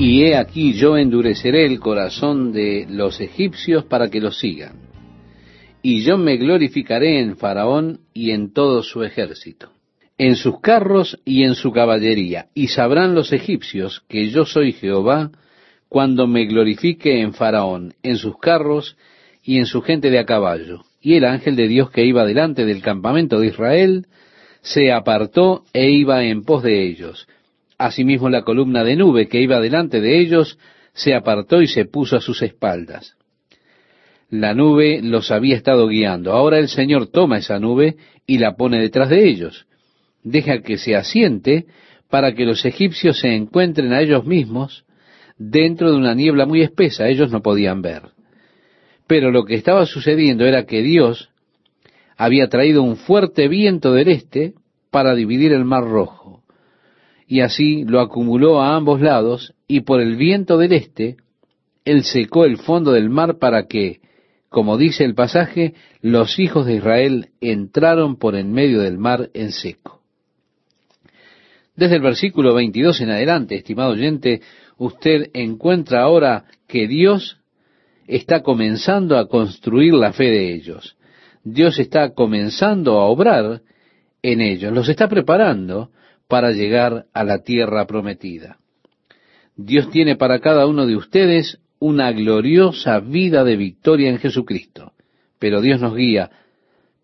Y he aquí yo endureceré el corazón de los egipcios para que los sigan. Y yo me glorificaré en Faraón y en todo su ejército, en sus carros y en su caballería. Y sabrán los egipcios que yo soy Jehová cuando me glorifique en Faraón, en sus carros y en su gente de a caballo. Y el ángel de Dios que iba delante del campamento de Israel se apartó e iba en pos de ellos Asimismo la columna de nube que iba delante de ellos se apartó y se puso a sus espaldas. La nube los había estado guiando. Ahora el Señor toma esa nube y la pone detrás de ellos. Deja que se asiente para que los egipcios se encuentren a ellos mismos dentro de una niebla muy espesa. Ellos no podían ver. Pero lo que estaba sucediendo era que Dios había traído un fuerte viento del este para dividir el mar rojo y así lo acumuló a ambos lados, y por el viento del este, él secó el fondo del mar para que, como dice el pasaje, los hijos de Israel entraron por en medio del mar en seco. Desde el versículo 22 en adelante, estimado oyente, usted encuentra ahora que Dios está comenzando a construir la fe de ellos. Dios está comenzando a obrar en ellos, los está preparando para llegar a la tierra prometida. Dios tiene para cada uno de ustedes una gloriosa vida de victoria en Jesucristo, pero Dios nos guía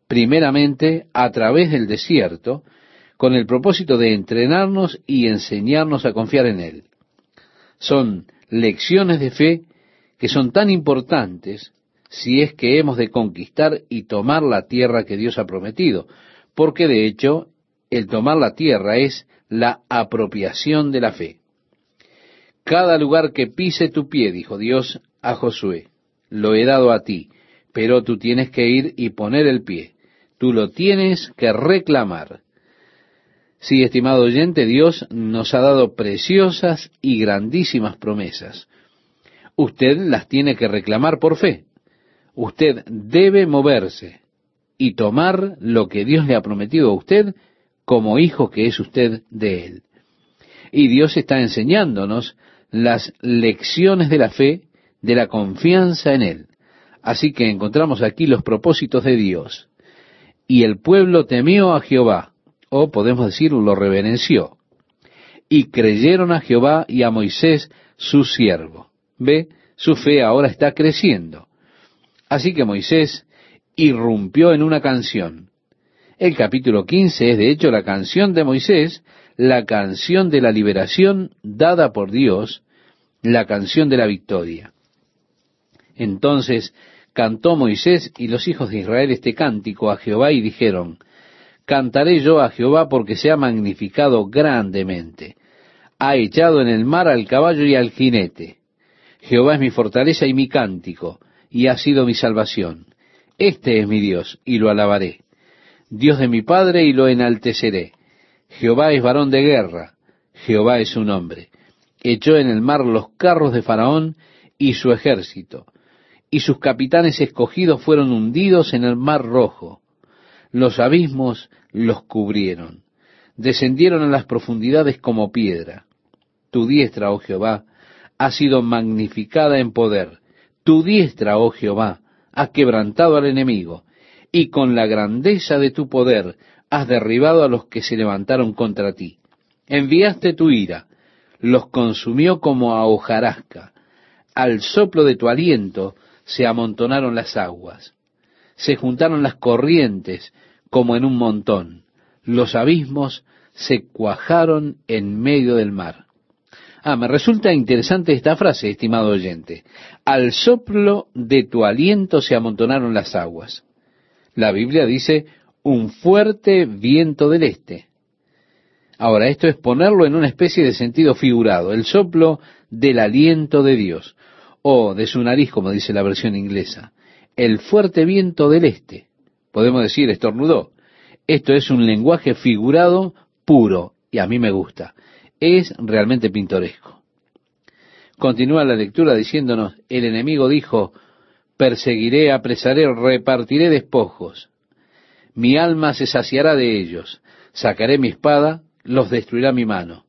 primeramente a través del desierto con el propósito de entrenarnos y enseñarnos a confiar en Él. Son lecciones de fe que son tan importantes si es que hemos de conquistar y tomar la tierra que Dios ha prometido, porque de hecho el tomar la tierra es la apropiación de la fe. Cada lugar que pise tu pie, dijo Dios a Josué, lo he dado a ti, pero tú tienes que ir y poner el pie. Tú lo tienes que reclamar. Sí, estimado oyente, Dios nos ha dado preciosas y grandísimas promesas. Usted las tiene que reclamar por fe. Usted debe moverse y tomar lo que Dios le ha prometido a usted como hijo que es usted de Él. Y Dios está enseñándonos las lecciones de la fe, de la confianza en Él. Así que encontramos aquí los propósitos de Dios. Y el pueblo temió a Jehová, o podemos decir lo reverenció. Y creyeron a Jehová y a Moisés su siervo. Ve, su fe ahora está creciendo. Así que Moisés irrumpió en una canción. El capítulo 15 es de hecho la canción de Moisés, la canción de la liberación dada por Dios, la canción de la victoria. Entonces cantó Moisés y los hijos de Israel este cántico a Jehová y dijeron, Cantaré yo a Jehová porque se ha magnificado grandemente. Ha echado en el mar al caballo y al jinete. Jehová es mi fortaleza y mi cántico, y ha sido mi salvación. Este es mi Dios, y lo alabaré. Dios de mi Padre, y lo enalteceré. Jehová es varón de guerra, Jehová es su nombre. Echó en el mar los carros de Faraón y su ejército, y sus capitanes escogidos fueron hundidos en el mar rojo. Los abismos los cubrieron, descendieron a las profundidades como piedra. Tu diestra, oh Jehová, ha sido magnificada en poder. Tu diestra, oh Jehová, ha quebrantado al enemigo y con la grandeza de tu poder has derribado a los que se levantaron contra ti. Enviaste tu ira, los consumió como a hojarasca. Al soplo de tu aliento se amontonaron las aguas. Se juntaron las corrientes como en un montón. Los abismos se cuajaron en medio del mar. Ah, me resulta interesante esta frase, estimado oyente. Al soplo de tu aliento se amontonaron las aguas. La Biblia dice un fuerte viento del este. Ahora, esto es ponerlo en una especie de sentido figurado, el soplo del aliento de Dios, o de su nariz, como dice la versión inglesa. El fuerte viento del este. Podemos decir, estornudó. Esto es un lenguaje figurado puro, y a mí me gusta. Es realmente pintoresco. Continúa la lectura diciéndonos, el enemigo dijo, perseguiré, apresaré, repartiré despojos. Mi alma se saciará de ellos. Sacaré mi espada, los destruirá mi mano.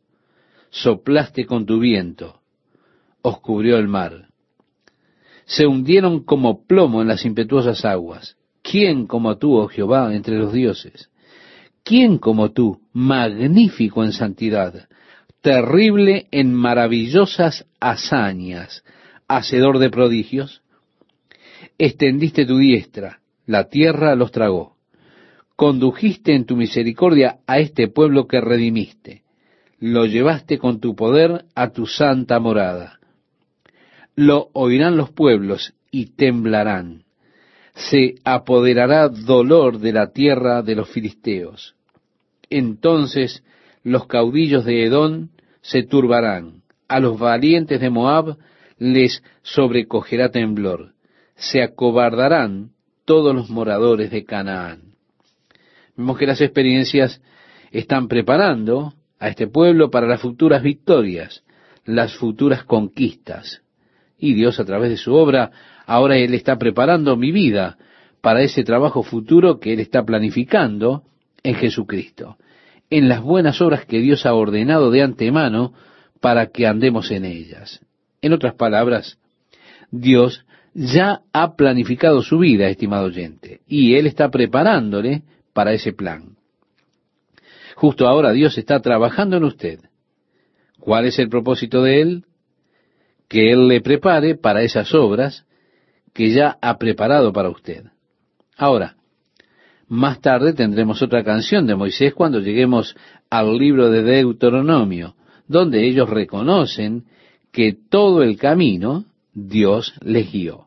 Soplaste con tu viento. os cubrió el mar. Se hundieron como plomo en las impetuosas aguas. ¿Quién como tú, oh Jehová, entre los dioses? ¿Quién como tú, magnífico en santidad, terrible en maravillosas hazañas, hacedor de prodigios? Extendiste tu diestra, la tierra los tragó. Condujiste en tu misericordia a este pueblo que redimiste. Lo llevaste con tu poder a tu santa morada. Lo oirán los pueblos y temblarán. Se apoderará dolor de la tierra de los filisteos. Entonces los caudillos de Edón se turbarán. A los valientes de Moab les sobrecogerá temblor. Se acobardarán todos los moradores de Canaán. Vemos que las experiencias están preparando a este pueblo para las futuras victorias, las futuras conquistas. Y Dios a través de su obra, ahora Él está preparando mi vida para ese trabajo futuro que Él está planificando en Jesucristo, en las buenas obras que Dios ha ordenado de antemano para que andemos en ellas. En otras palabras, Dios ya ha planificado su vida, estimado oyente, y Él está preparándole para ese plan. Justo ahora Dios está trabajando en usted. ¿Cuál es el propósito de Él? Que Él le prepare para esas obras que ya ha preparado para usted. Ahora, más tarde tendremos otra canción de Moisés cuando lleguemos al libro de Deuteronomio, donde ellos reconocen que todo el camino Dios les guió.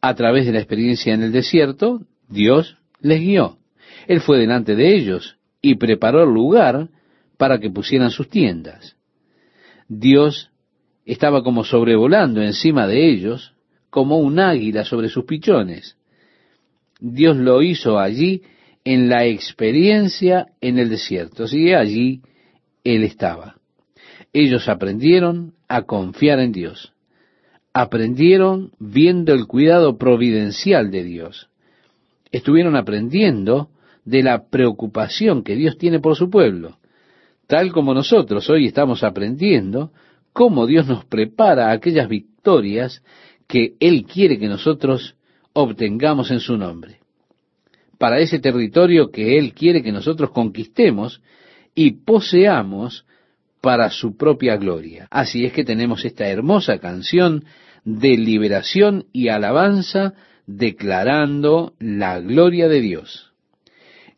A través de la experiencia en el desierto, Dios les guió. Él fue delante de ellos y preparó el lugar para que pusieran sus tiendas. Dios estaba como sobrevolando encima de ellos, como un águila sobre sus pichones. Dios lo hizo allí en la experiencia en el desierto. Así allí Él estaba. Ellos aprendieron a confiar en Dios. Aprendieron viendo el cuidado providencial de Dios. Estuvieron aprendiendo de la preocupación que Dios tiene por su pueblo, tal como nosotros hoy estamos aprendiendo cómo Dios nos prepara aquellas victorias que Él quiere que nosotros obtengamos en su nombre, para ese territorio que Él quiere que nosotros conquistemos y poseamos para su propia gloria. Así es que tenemos esta hermosa canción de liberación y alabanza declarando la gloria de Dios.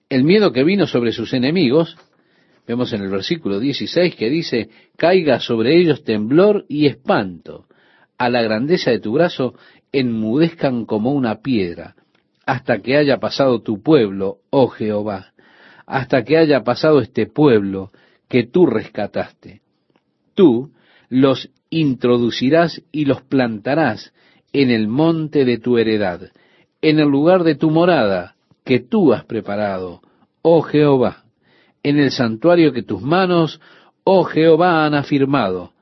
El miedo que vino sobre sus enemigos, vemos en el versículo 16 que dice, caiga sobre ellos temblor y espanto, a la grandeza de tu brazo enmudezcan como una piedra, hasta que haya pasado tu pueblo, oh Jehová, hasta que haya pasado este pueblo que tú rescataste. Tú los introducirás y los plantarás en el monte de tu heredad, en el lugar de tu morada, que tú has preparado, oh Jehová, en el santuario que tus manos, oh Jehová, han afirmado.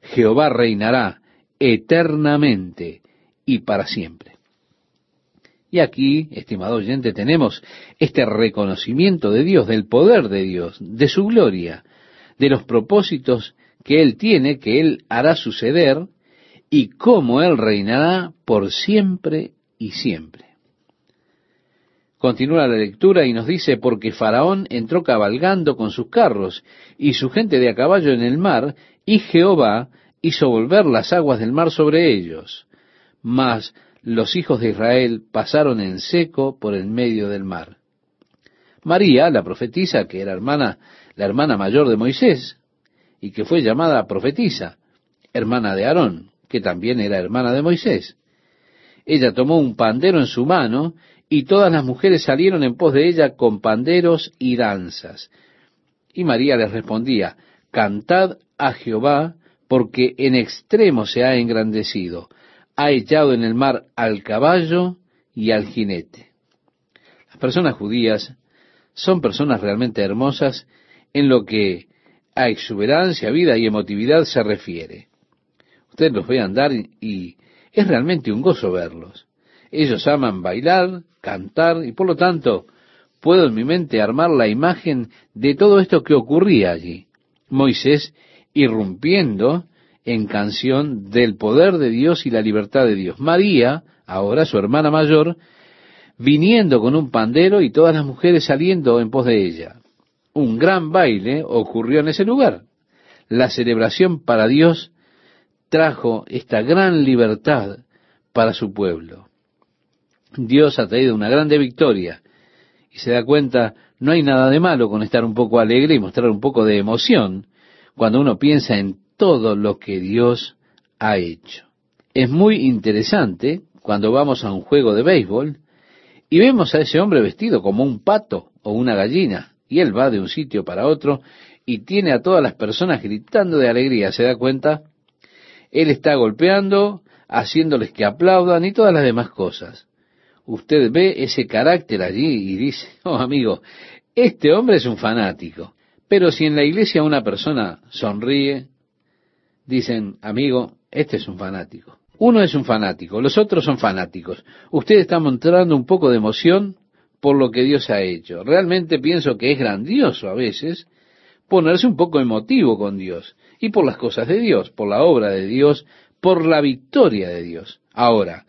Jehová reinará eternamente y para siempre. Y aquí, estimado oyente, tenemos este reconocimiento de Dios, del poder de Dios, de su gloria, de los propósitos que Él tiene, que Él hará suceder, y cómo Él reinará por siempre y siempre. Continúa la lectura y nos dice, porque Faraón entró cabalgando con sus carros y su gente de a caballo en el mar, y Jehová hizo volver las aguas del mar sobre ellos. Mas los hijos de Israel pasaron en seco por el medio del mar. María, la profetisa, que era hermana, la hermana mayor de Moisés, y que fue llamada profetisa, hermana de Aarón, que también era hermana de Moisés. Ella tomó un pandero en su mano y todas las mujeres salieron en pos de ella con panderos y danzas. Y María les respondía, Cantad a Jehová, porque en extremo se ha engrandecido, ha echado en el mar al caballo y al jinete. Las personas judías son personas realmente hermosas en lo que a exuberancia, vida y emotividad se refiere. Usted los ve andar y es realmente un gozo verlos. Ellos aman bailar, cantar y por lo tanto puedo en mi mente armar la imagen de todo esto que ocurría allí. Moisés irrumpiendo en canción del poder de Dios y la libertad de Dios. María, ahora su hermana mayor, viniendo con un pandero y todas las mujeres saliendo en pos de ella. Un gran baile ocurrió en ese lugar. La celebración para Dios trajo esta gran libertad para su pueblo. Dios ha traído una grande victoria y se da cuenta, no hay nada de malo con estar un poco alegre y mostrar un poco de emoción cuando uno piensa en todo lo que Dios ha hecho. Es muy interesante cuando vamos a un juego de béisbol y vemos a ese hombre vestido como un pato o una gallina, y él va de un sitio para otro y tiene a todas las personas gritando de alegría. ¿Se da cuenta? Él está golpeando, haciéndoles que aplaudan y todas las demás cosas. Usted ve ese carácter allí y dice, oh amigo, este hombre es un fanático. Pero si en la iglesia una persona sonríe, dicen, amigo, este es un fanático. Uno es un fanático, los otros son fanáticos. Usted está mostrando un poco de emoción por lo que Dios ha hecho. Realmente pienso que es grandioso a veces ponerse un poco emotivo con Dios y por las cosas de Dios, por la obra de Dios, por la victoria de Dios. Ahora,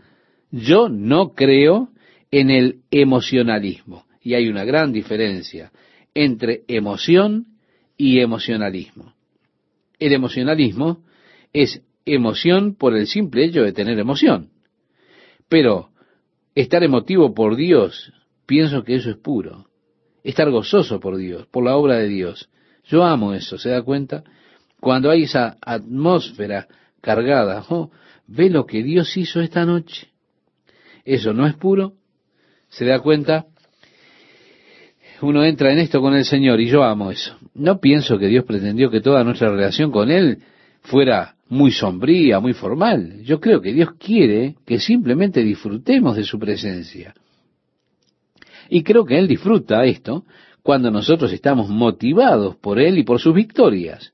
yo no creo en el emocionalismo y hay una gran diferencia entre emoción y emocionalismo. El emocionalismo es emoción por el simple hecho de tener emoción. Pero estar emotivo por Dios, pienso que eso es puro. Estar gozoso por Dios, por la obra de Dios. Yo amo eso, ¿se da cuenta? Cuando hay esa atmósfera cargada, oh, ve lo que Dios hizo esta noche. Eso no es puro, ¿se da cuenta? Uno entra en esto con el Señor y yo amo eso. No pienso que Dios pretendió que toda nuestra relación con Él fuera muy sombría, muy formal. Yo creo que Dios quiere que simplemente disfrutemos de su presencia. Y creo que Él disfruta esto cuando nosotros estamos motivados por Él y por sus victorias.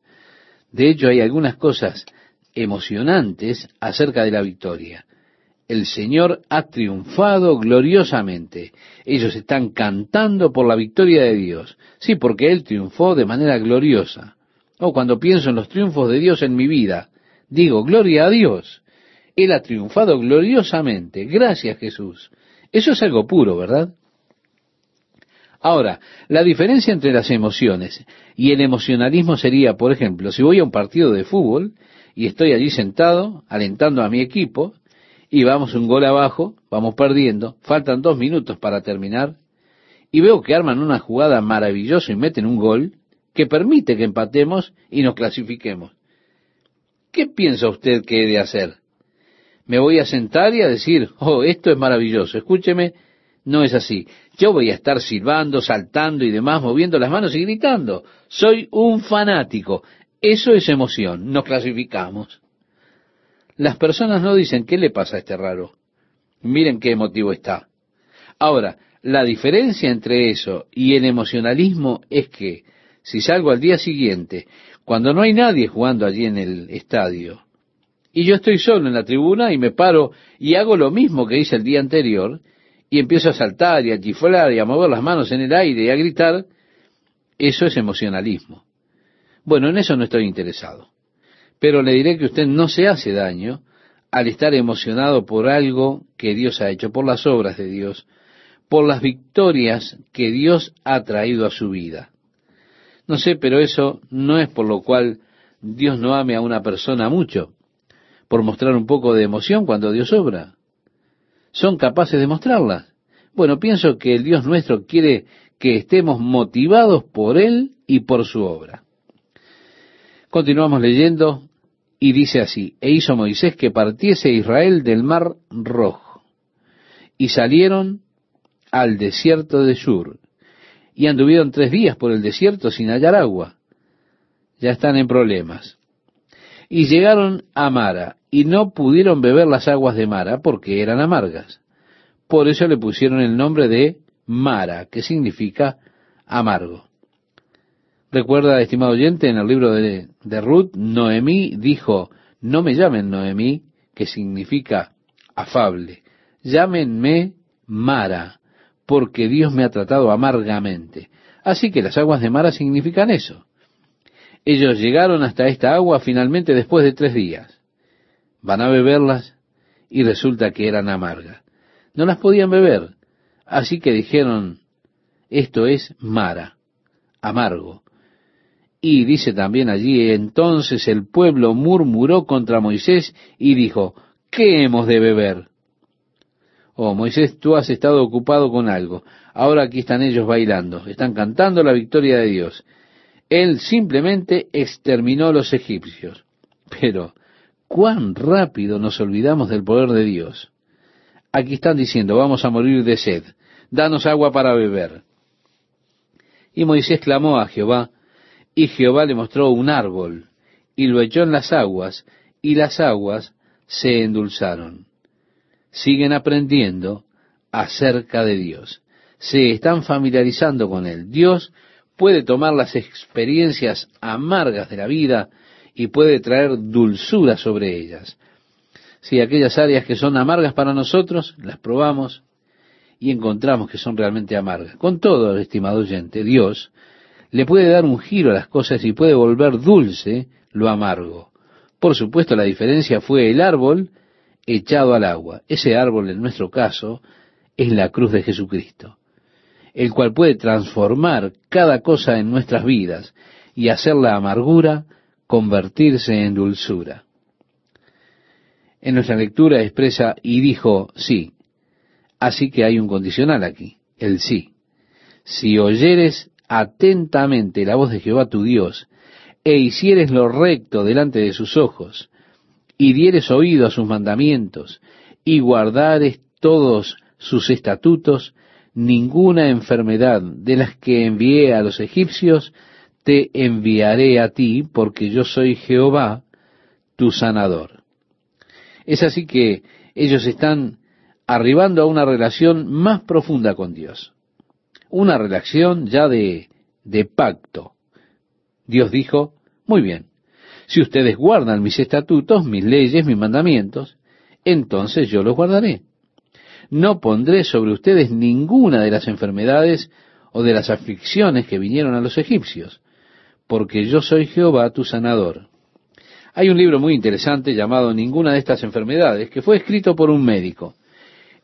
De hecho, hay algunas cosas emocionantes acerca de la victoria. El Señor ha triunfado gloriosamente. Ellos están cantando por la victoria de Dios. Sí, porque Él triunfó de manera gloriosa. O oh, cuando pienso en los triunfos de Dios en mi vida, digo, gloria a Dios. Él ha triunfado gloriosamente. Gracias Jesús. Eso es algo puro, ¿verdad? Ahora, la diferencia entre las emociones y el emocionalismo sería, por ejemplo, si voy a un partido de fútbol y estoy allí sentado, alentando a mi equipo, y vamos un gol abajo, vamos perdiendo, faltan dos minutos para terminar, y veo que arman una jugada maravillosa y meten un gol, que permite que empatemos y nos clasifiquemos. ¿Qué piensa usted que he de hacer? ¿Me voy a sentar y a decir, oh, esto es maravilloso? Escúcheme, no es así. Yo voy a estar silbando, saltando y demás, moviendo las manos y gritando. Soy un fanático. Eso es emoción. Nos clasificamos. Las personas no dicen, ¿qué le pasa a este raro? Miren qué emotivo está. Ahora, la diferencia entre eso y el emocionalismo es que si salgo al día siguiente, cuando no hay nadie jugando allí en el estadio, y yo estoy solo en la tribuna y me paro y hago lo mismo que hice el día anterior, y empiezo a saltar y a chiflar y a mover las manos en el aire y a gritar, eso es emocionalismo. Bueno, en eso no estoy interesado. Pero le diré que usted no se hace daño al estar emocionado por algo que Dios ha hecho, por las obras de Dios, por las victorias que Dios ha traído a su vida. No sé, pero eso no es por lo cual Dios no ame a una persona mucho, por mostrar un poco de emoción cuando Dios obra. ¿Son capaces de mostrarla? Bueno, pienso que el Dios nuestro quiere que estemos motivados por Él y por su obra. Continuamos leyendo y dice así, e hizo Moisés que partiese Israel del mar rojo, y salieron al desierto de Shur, y anduvieron tres días por el desierto sin hallar agua. Ya están en problemas. Y llegaron a Mara, y no pudieron beber las aguas de Mara porque eran amargas. Por eso le pusieron el nombre de Mara, que significa amargo. Recuerda, estimado oyente, en el libro de, de Ruth, Noemí dijo, no me llamen Noemí, que significa afable, llámenme Mara, porque Dios me ha tratado amargamente. Así que las aguas de Mara significan eso. Ellos llegaron hasta esta agua finalmente después de tres días. Van a beberlas y resulta que eran amargas. No las podían beber, así que dijeron, esto es Mara, amargo. Y dice también allí, entonces el pueblo murmuró contra Moisés y dijo, ¿qué hemos de beber? Oh, Moisés, tú has estado ocupado con algo. Ahora aquí están ellos bailando, están cantando la victoria de Dios. Él simplemente exterminó a los egipcios. Pero, ¿cuán rápido nos olvidamos del poder de Dios? Aquí están diciendo, vamos a morir de sed, danos agua para beber. Y Moisés clamó a Jehová, y Jehová le mostró un árbol, y lo echó en las aguas, y las aguas se endulzaron. Siguen aprendiendo acerca de Dios. Se están familiarizando con Él. Dios puede tomar las experiencias amargas de la vida y puede traer dulzura sobre ellas. Si aquellas áreas que son amargas para nosotros, las probamos y encontramos que son realmente amargas. Con todo, estimado oyente, Dios le puede dar un giro a las cosas y puede volver dulce lo amargo. Por supuesto, la diferencia fue el árbol echado al agua. Ese árbol, en nuestro caso, es la cruz de Jesucristo, el cual puede transformar cada cosa en nuestras vidas y hacer la amargura convertirse en dulzura. En nuestra lectura expresa y dijo sí. Así que hay un condicional aquí, el sí. Si oyeres atentamente la voz de Jehová tu Dios, e hicieres lo recto delante de sus ojos, y dieres oído a sus mandamientos, y guardares todos sus estatutos, ninguna enfermedad de las que envié a los egipcios, te enviaré a ti, porque yo soy Jehová, tu sanador. Es así que ellos están arribando a una relación más profunda con Dios una relación ya de, de pacto. Dios dijo, muy bien, si ustedes guardan mis estatutos, mis leyes, mis mandamientos, entonces yo los guardaré. No pondré sobre ustedes ninguna de las enfermedades o de las aflicciones que vinieron a los egipcios, porque yo soy Jehová tu sanador. Hay un libro muy interesante llamado Ninguna de estas enfermedades, que fue escrito por un médico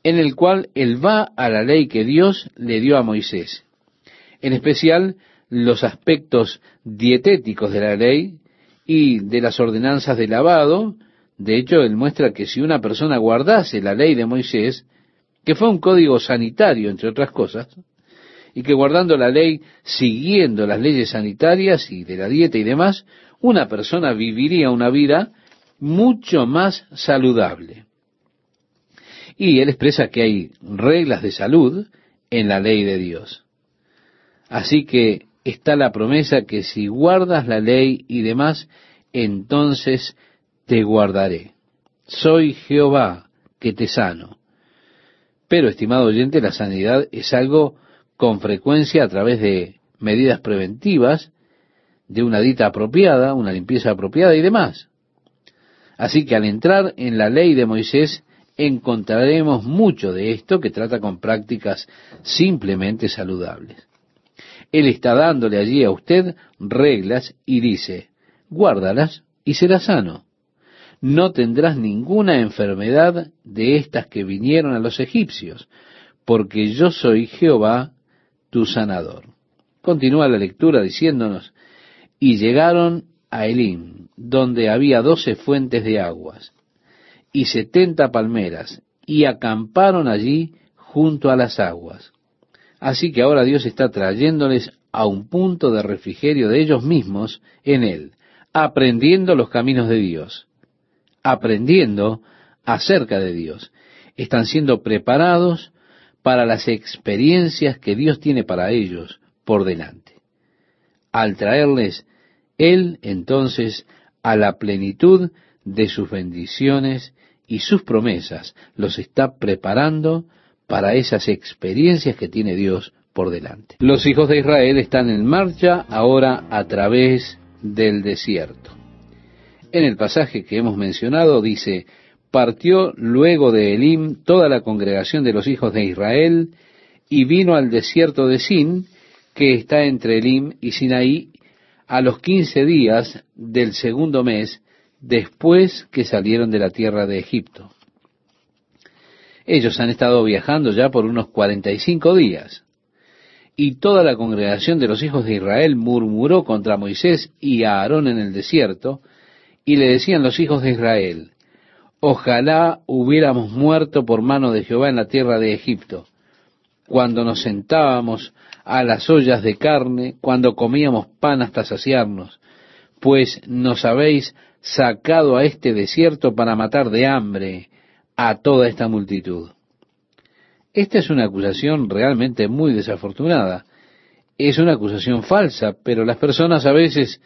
en el cual él va a la ley que Dios le dio a Moisés. En especial los aspectos dietéticos de la ley y de las ordenanzas de lavado. De hecho, él muestra que si una persona guardase la ley de Moisés, que fue un código sanitario, entre otras cosas, y que guardando la ley, siguiendo las leyes sanitarias y de la dieta y demás, una persona viviría una vida mucho más saludable. Y él expresa que hay reglas de salud en la ley de Dios. Así que está la promesa que si guardas la ley y demás, entonces te guardaré. Soy Jehová que te sano. Pero, estimado oyente, la sanidad es algo con frecuencia a través de medidas preventivas, de una dieta apropiada, una limpieza apropiada y demás. Así que al entrar en la ley de Moisés, encontraremos mucho de esto que trata con prácticas simplemente saludables. Él está dándole allí a usted reglas y dice, guárdalas y serás sano. No tendrás ninguna enfermedad de estas que vinieron a los egipcios, porque yo soy Jehová tu sanador. Continúa la lectura diciéndonos, y llegaron a Elim, donde había doce fuentes de aguas y setenta palmeras, y acamparon allí junto a las aguas. Así que ahora Dios está trayéndoles a un punto de refrigerio de ellos mismos en Él, aprendiendo los caminos de Dios, aprendiendo acerca de Dios. Están siendo preparados para las experiencias que Dios tiene para ellos por delante. Al traerles Él entonces a la plenitud de sus bendiciones y sus promesas los está preparando para esas experiencias que tiene Dios por delante. Los hijos de Israel están en marcha ahora a través del desierto. En el pasaje que hemos mencionado dice, partió luego de Elim toda la congregación de los hijos de Israel y vino al desierto de Sin, que está entre Elim y Sinaí, a los quince días del segundo mes después que salieron de la tierra de Egipto. Ellos han estado viajando ya por unos cuarenta y cinco días. Y toda la congregación de los hijos de Israel murmuró contra Moisés y Aarón en el desierto, y le decían los hijos de Israel, ojalá hubiéramos muerto por mano de Jehová en la tierra de Egipto, cuando nos sentábamos a las ollas de carne, cuando comíamos pan hasta saciarnos, pues nos habéis sacado a este desierto para matar de hambre a toda esta multitud. Esta es una acusación realmente muy desafortunada. Es una acusación falsa, pero las personas a veces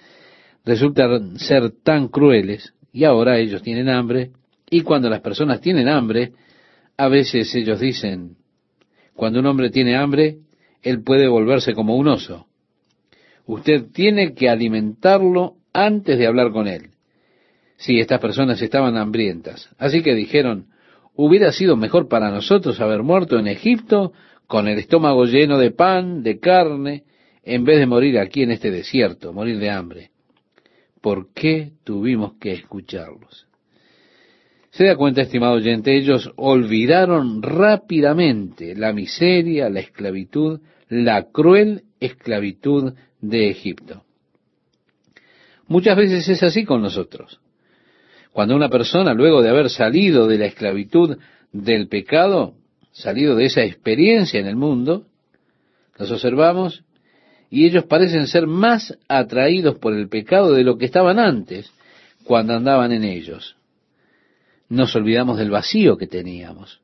resultan ser tan crueles y ahora ellos tienen hambre y cuando las personas tienen hambre, a veces ellos dicen, cuando un hombre tiene hambre, él puede volverse como un oso. Usted tiene que alimentarlo antes de hablar con él. Sí, estas personas estaban hambrientas. Así que dijeron, hubiera sido mejor para nosotros haber muerto en Egipto con el estómago lleno de pan, de carne, en vez de morir aquí en este desierto, morir de hambre. ¿Por qué tuvimos que escucharlos? Se da cuenta, estimado oyente, ellos olvidaron rápidamente la miseria, la esclavitud, la cruel esclavitud de Egipto. Muchas veces es así con nosotros. Cuando una persona, luego de haber salido de la esclavitud del pecado, salido de esa experiencia en el mundo, los observamos y ellos parecen ser más atraídos por el pecado de lo que estaban antes, cuando andaban en ellos. Nos olvidamos del vacío que teníamos.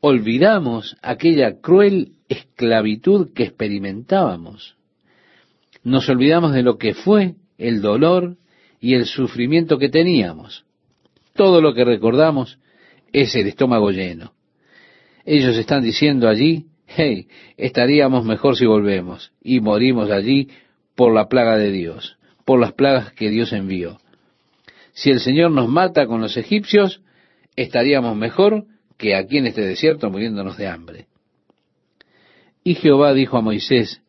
Olvidamos aquella cruel esclavitud que experimentábamos. Nos olvidamos de lo que fue el dolor y el sufrimiento que teníamos. Todo lo que recordamos es el estómago lleno. Ellos están diciendo allí, hey, estaríamos mejor si volvemos y morimos allí por la plaga de Dios, por las plagas que Dios envió. Si el Señor nos mata con los egipcios, estaríamos mejor que aquí en este desierto muriéndonos de hambre. Y Jehová dijo a Moisés,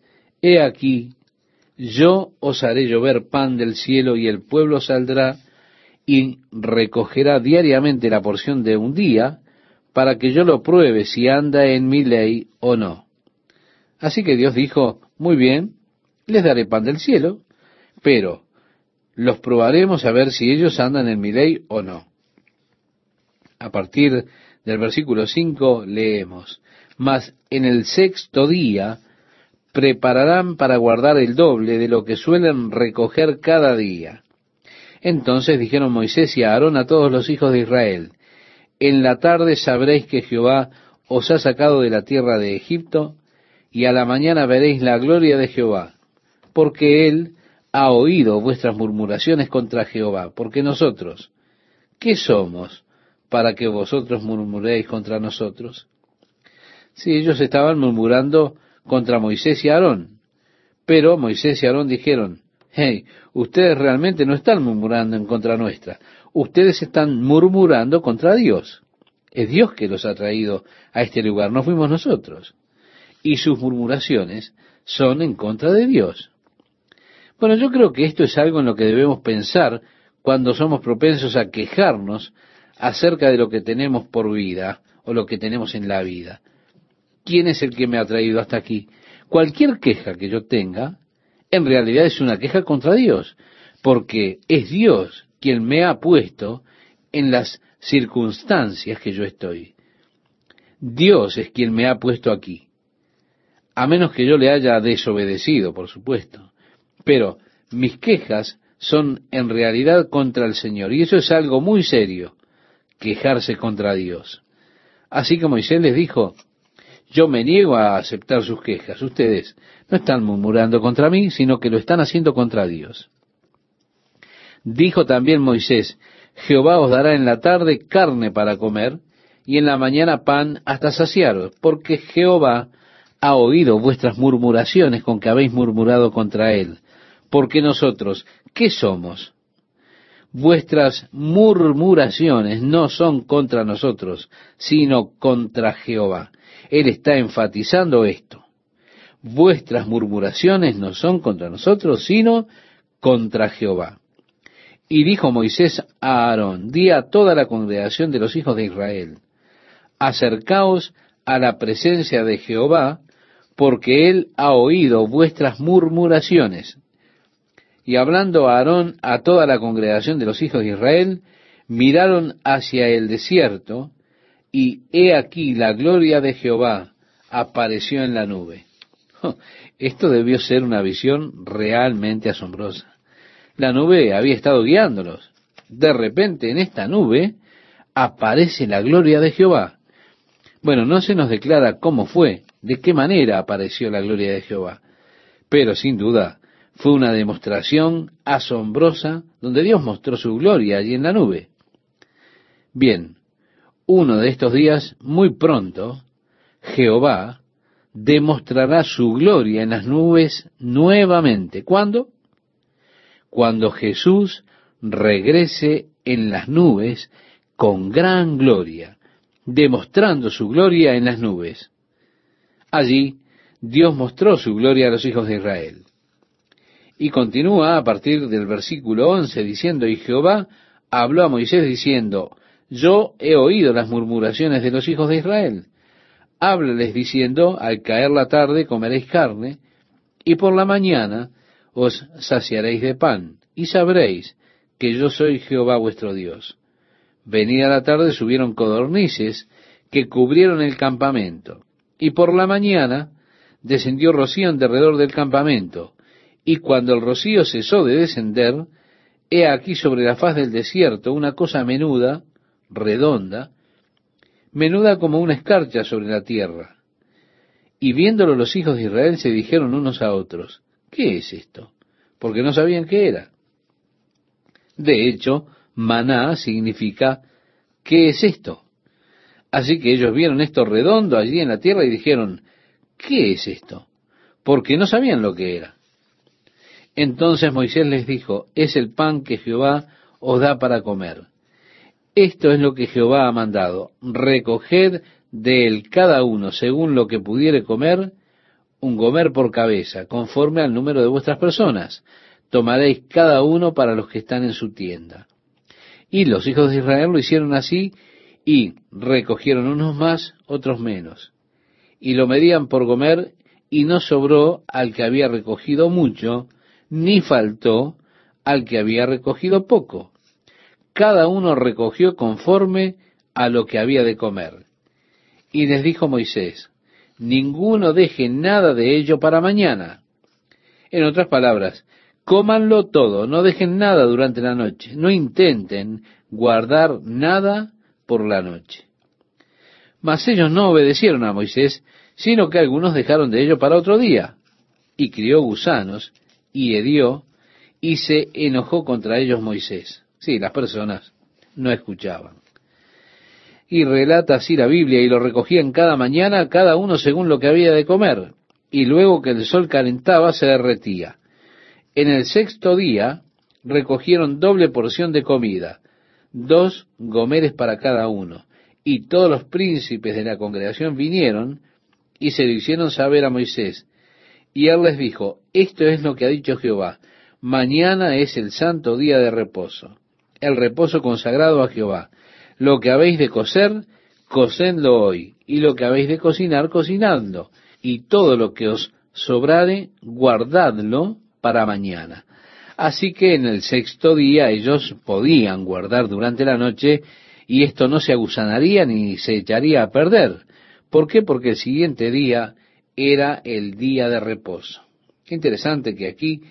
He aquí, yo os haré llover pan del cielo y el pueblo saldrá y recogerá diariamente la porción de un día para que yo lo pruebe si anda en mi ley o no. Así que Dios dijo, muy bien, les daré pan del cielo, pero los probaremos a ver si ellos andan en mi ley o no. A partir del versículo 5 leemos, mas en el sexto día prepararán para guardar el doble de lo que suelen recoger cada día entonces dijeron Moisés y Aarón a todos los hijos de Israel, en la tarde sabréis que Jehová os ha sacado de la tierra de Egipto, y a la mañana veréis la gloria de Jehová, porque él ha oído vuestras murmuraciones contra Jehová, porque nosotros, ¿qué somos para que vosotros murmuréis contra nosotros? Si ellos estaban murmurando contra Moisés y Aarón, pero Moisés y Aarón dijeron, hey, ustedes realmente no están murmurando en contra nuestra, ustedes están murmurando contra Dios. Es Dios que los ha traído a este lugar, no fuimos nosotros. Y sus murmuraciones son en contra de Dios. Bueno, yo creo que esto es algo en lo que debemos pensar cuando somos propensos a quejarnos acerca de lo que tenemos por vida o lo que tenemos en la vida. ¿Quién es el que me ha traído hasta aquí? Cualquier queja que yo tenga en realidad es una queja contra Dios, porque es Dios quien me ha puesto en las circunstancias que yo estoy. Dios es quien me ha puesto aquí. A menos que yo le haya desobedecido, por supuesto. Pero mis quejas son en realidad contra el Señor. Y eso es algo muy serio, quejarse contra Dios. Así que Moisés les dijo, yo me niego a aceptar sus quejas. Ustedes no están murmurando contra mí, sino que lo están haciendo contra Dios. Dijo también Moisés, Jehová os dará en la tarde carne para comer, y en la mañana pan hasta saciaros, porque Jehová ha oído vuestras murmuraciones con que habéis murmurado contra él. Porque nosotros, ¿qué somos? Vuestras murmuraciones no son contra nosotros, sino contra Jehová. Él está enfatizando esto vuestras murmuraciones no son contra nosotros, sino contra Jehová. Y dijo Moisés a Aarón, di a toda la congregación de los hijos de Israel, acercaos a la presencia de Jehová, porque él ha oído vuestras murmuraciones. Y hablando a Aarón a toda la congregación de los hijos de Israel, miraron hacia el desierto, y he aquí la gloria de Jehová apareció en la nube. Esto debió ser una visión realmente asombrosa. La nube había estado guiándolos. De repente en esta nube aparece la gloria de Jehová. Bueno, no se nos declara cómo fue, de qué manera apareció la gloria de Jehová, pero sin duda fue una demostración asombrosa donde Dios mostró su gloria allí en la nube. Bien, uno de estos días, muy pronto, Jehová demostrará su gloria en las nubes nuevamente. ¿Cuándo? Cuando Jesús regrese en las nubes con gran gloria, demostrando su gloria en las nubes. Allí Dios mostró su gloria a los hijos de Israel. Y continúa a partir del versículo 11 diciendo, y Jehová habló a Moisés diciendo, yo he oído las murmuraciones de los hijos de Israel háblales diciendo, al caer la tarde comeréis carne, y por la mañana os saciaréis de pan, y sabréis que yo soy Jehová vuestro Dios. Venida la tarde subieron codornices que cubrieron el campamento, y por la mañana descendió rocío en derredor del campamento, y cuando el rocío cesó de descender, he aquí sobre la faz del desierto una cosa menuda, redonda, menuda como una escarcha sobre la tierra. Y viéndolo los hijos de Israel se dijeron unos a otros, ¿qué es esto? Porque no sabían qué era. De hecho, maná significa, ¿qué es esto? Así que ellos vieron esto redondo allí en la tierra y dijeron, ¿qué es esto? Porque no sabían lo que era. Entonces Moisés les dijo, es el pan que Jehová os da para comer. Esto es lo que Jehová ha mandado. Recoged de él cada uno, según lo que pudiere comer, un gomer por cabeza, conforme al número de vuestras personas. Tomaréis cada uno para los que están en su tienda. Y los hijos de Israel lo hicieron así, y recogieron unos más, otros menos. Y lo medían por gomer, y no sobró al que había recogido mucho, ni faltó al que había recogido poco cada uno recogió conforme a lo que había de comer. Y les dijo Moisés, ninguno deje nada de ello para mañana. En otras palabras, cómanlo todo, no dejen nada durante la noche, no intenten guardar nada por la noche. Mas ellos no obedecieron a Moisés, sino que algunos dejaron de ello para otro día, y crió gusanos, y hedió, y se enojó contra ellos Moisés. Sí, las personas no escuchaban. Y relata así la Biblia, y lo recogían cada mañana, cada uno según lo que había de comer, y luego que el sol calentaba se derretía. En el sexto día recogieron doble porción de comida, dos gomeres para cada uno, y todos los príncipes de la congregación vinieron y se lo hicieron saber a Moisés. Y él les dijo, esto es lo que ha dicho Jehová, mañana es el santo día de reposo el reposo consagrado a Jehová. Lo que habéis de coser, cocedlo hoy, y lo que habéis de cocinar, cocinadlo, y todo lo que os sobrare, guardadlo para mañana. Así que en el sexto día ellos podían guardar durante la noche, y esto no se agusanaría ni se echaría a perder. ¿Por qué? Porque el siguiente día era el día de reposo. Qué interesante que aquí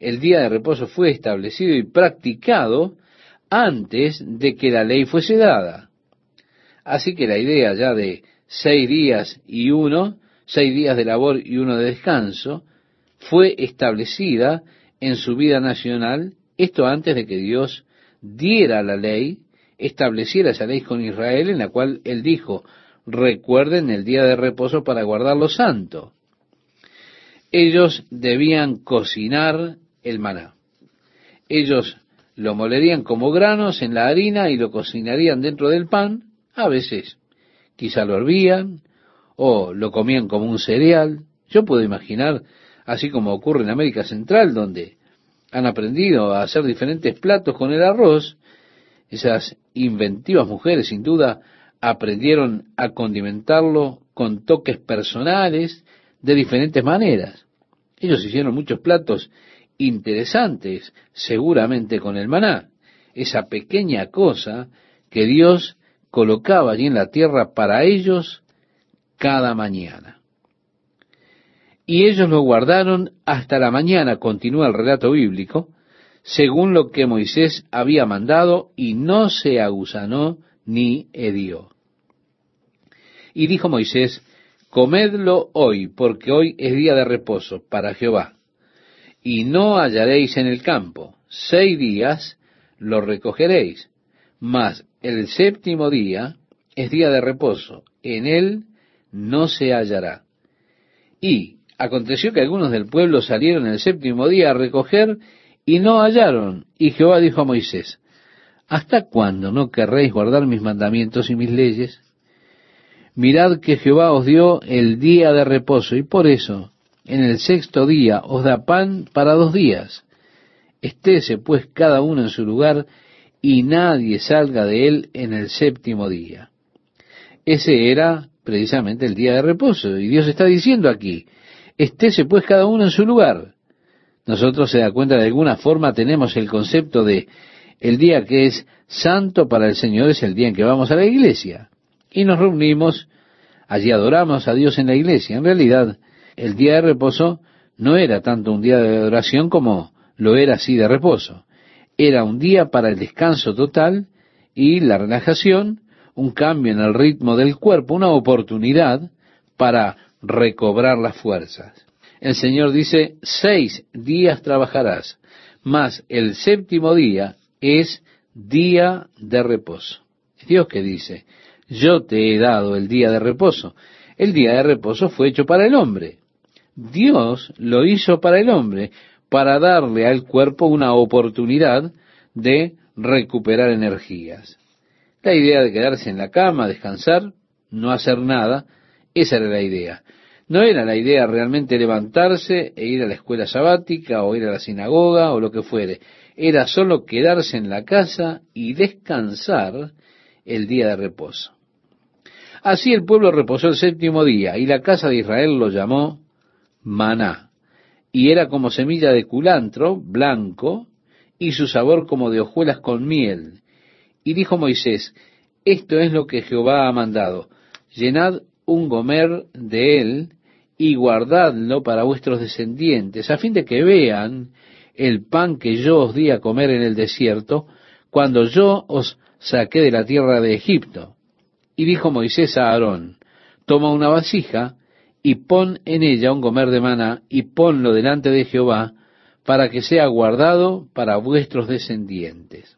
el día de reposo fue establecido y practicado antes de que la ley fuese dada. Así que la idea ya de seis días y uno, seis días de labor y uno de descanso, fue establecida en su vida nacional, esto antes de que Dios diera la ley, estableciera esa ley con Israel en la cual él dijo, recuerden el día de reposo para guardarlo santo. Ellos debían cocinar el maná. Ellos lo molerían como granos en la harina y lo cocinarían dentro del pan, a veces quizá lo hervían o lo comían como un cereal. Yo puedo imaginar, así como ocurre en América Central, donde han aprendido a hacer diferentes platos con el arroz. Esas inventivas mujeres, sin duda, aprendieron a condimentarlo con toques personales de diferentes maneras. Ellos hicieron muchos platos interesantes, seguramente con el maná, esa pequeña cosa que Dios colocaba allí en la tierra para ellos cada mañana. Y ellos lo guardaron hasta la mañana, continúa el relato bíblico, según lo que Moisés había mandado, y no se agusanó ni hedió. Y dijo Moisés, comedlo hoy, porque hoy es día de reposo para Jehová, y no hallaréis en el campo, seis días lo recogeréis, mas el séptimo día es día de reposo, en él no se hallará. Y aconteció que algunos del pueblo salieron el séptimo día a recoger y no hallaron. Y Jehová dijo a Moisés, ¿hasta cuándo no querréis guardar mis mandamientos y mis leyes? Mirad que Jehová os dio el día de reposo y por eso en el sexto día os da pan para dos días. Estése pues cada uno en su lugar y nadie salga de él en el séptimo día. Ese era precisamente el día de reposo. Y Dios está diciendo aquí, estése pues cada uno en su lugar. Nosotros se da cuenta de alguna forma tenemos el concepto de el día que es santo para el Señor es el día en que vamos a la iglesia. Y nos reunimos, allí adoramos a Dios en la iglesia. En realidad, el día de reposo no era tanto un día de adoración como lo era así de reposo era un día para el descanso total y la relajación, un cambio en el ritmo del cuerpo, una oportunidad para recobrar las fuerzas. El Señor dice, seis días trabajarás, mas el séptimo día es día de reposo. Es Dios que dice, yo te he dado el día de reposo. El día de reposo fue hecho para el hombre. Dios lo hizo para el hombre, para darle al cuerpo una oportunidad de recuperar energías. La idea de quedarse en la cama, descansar, no hacer nada, esa era la idea. No era la idea realmente levantarse e ir a la escuela sabática o ir a la sinagoga o lo que fuere. Era solo quedarse en la casa y descansar el día de reposo. Así el pueblo reposó el séptimo día y la casa de Israel lo llamó maná y era como semilla de culantro, blanco, y su sabor como de hojuelas con miel. Y dijo Moisés, esto es lo que Jehová ha mandado, llenad un gomer de él y guardadlo para vuestros descendientes, a fin de que vean el pan que yo os di a comer en el desierto, cuando yo os saqué de la tierra de Egipto. Y dijo Moisés a Aarón, toma una vasija, y pon en ella un gomer de maná, y ponlo delante de Jehová, para que sea guardado para vuestros descendientes.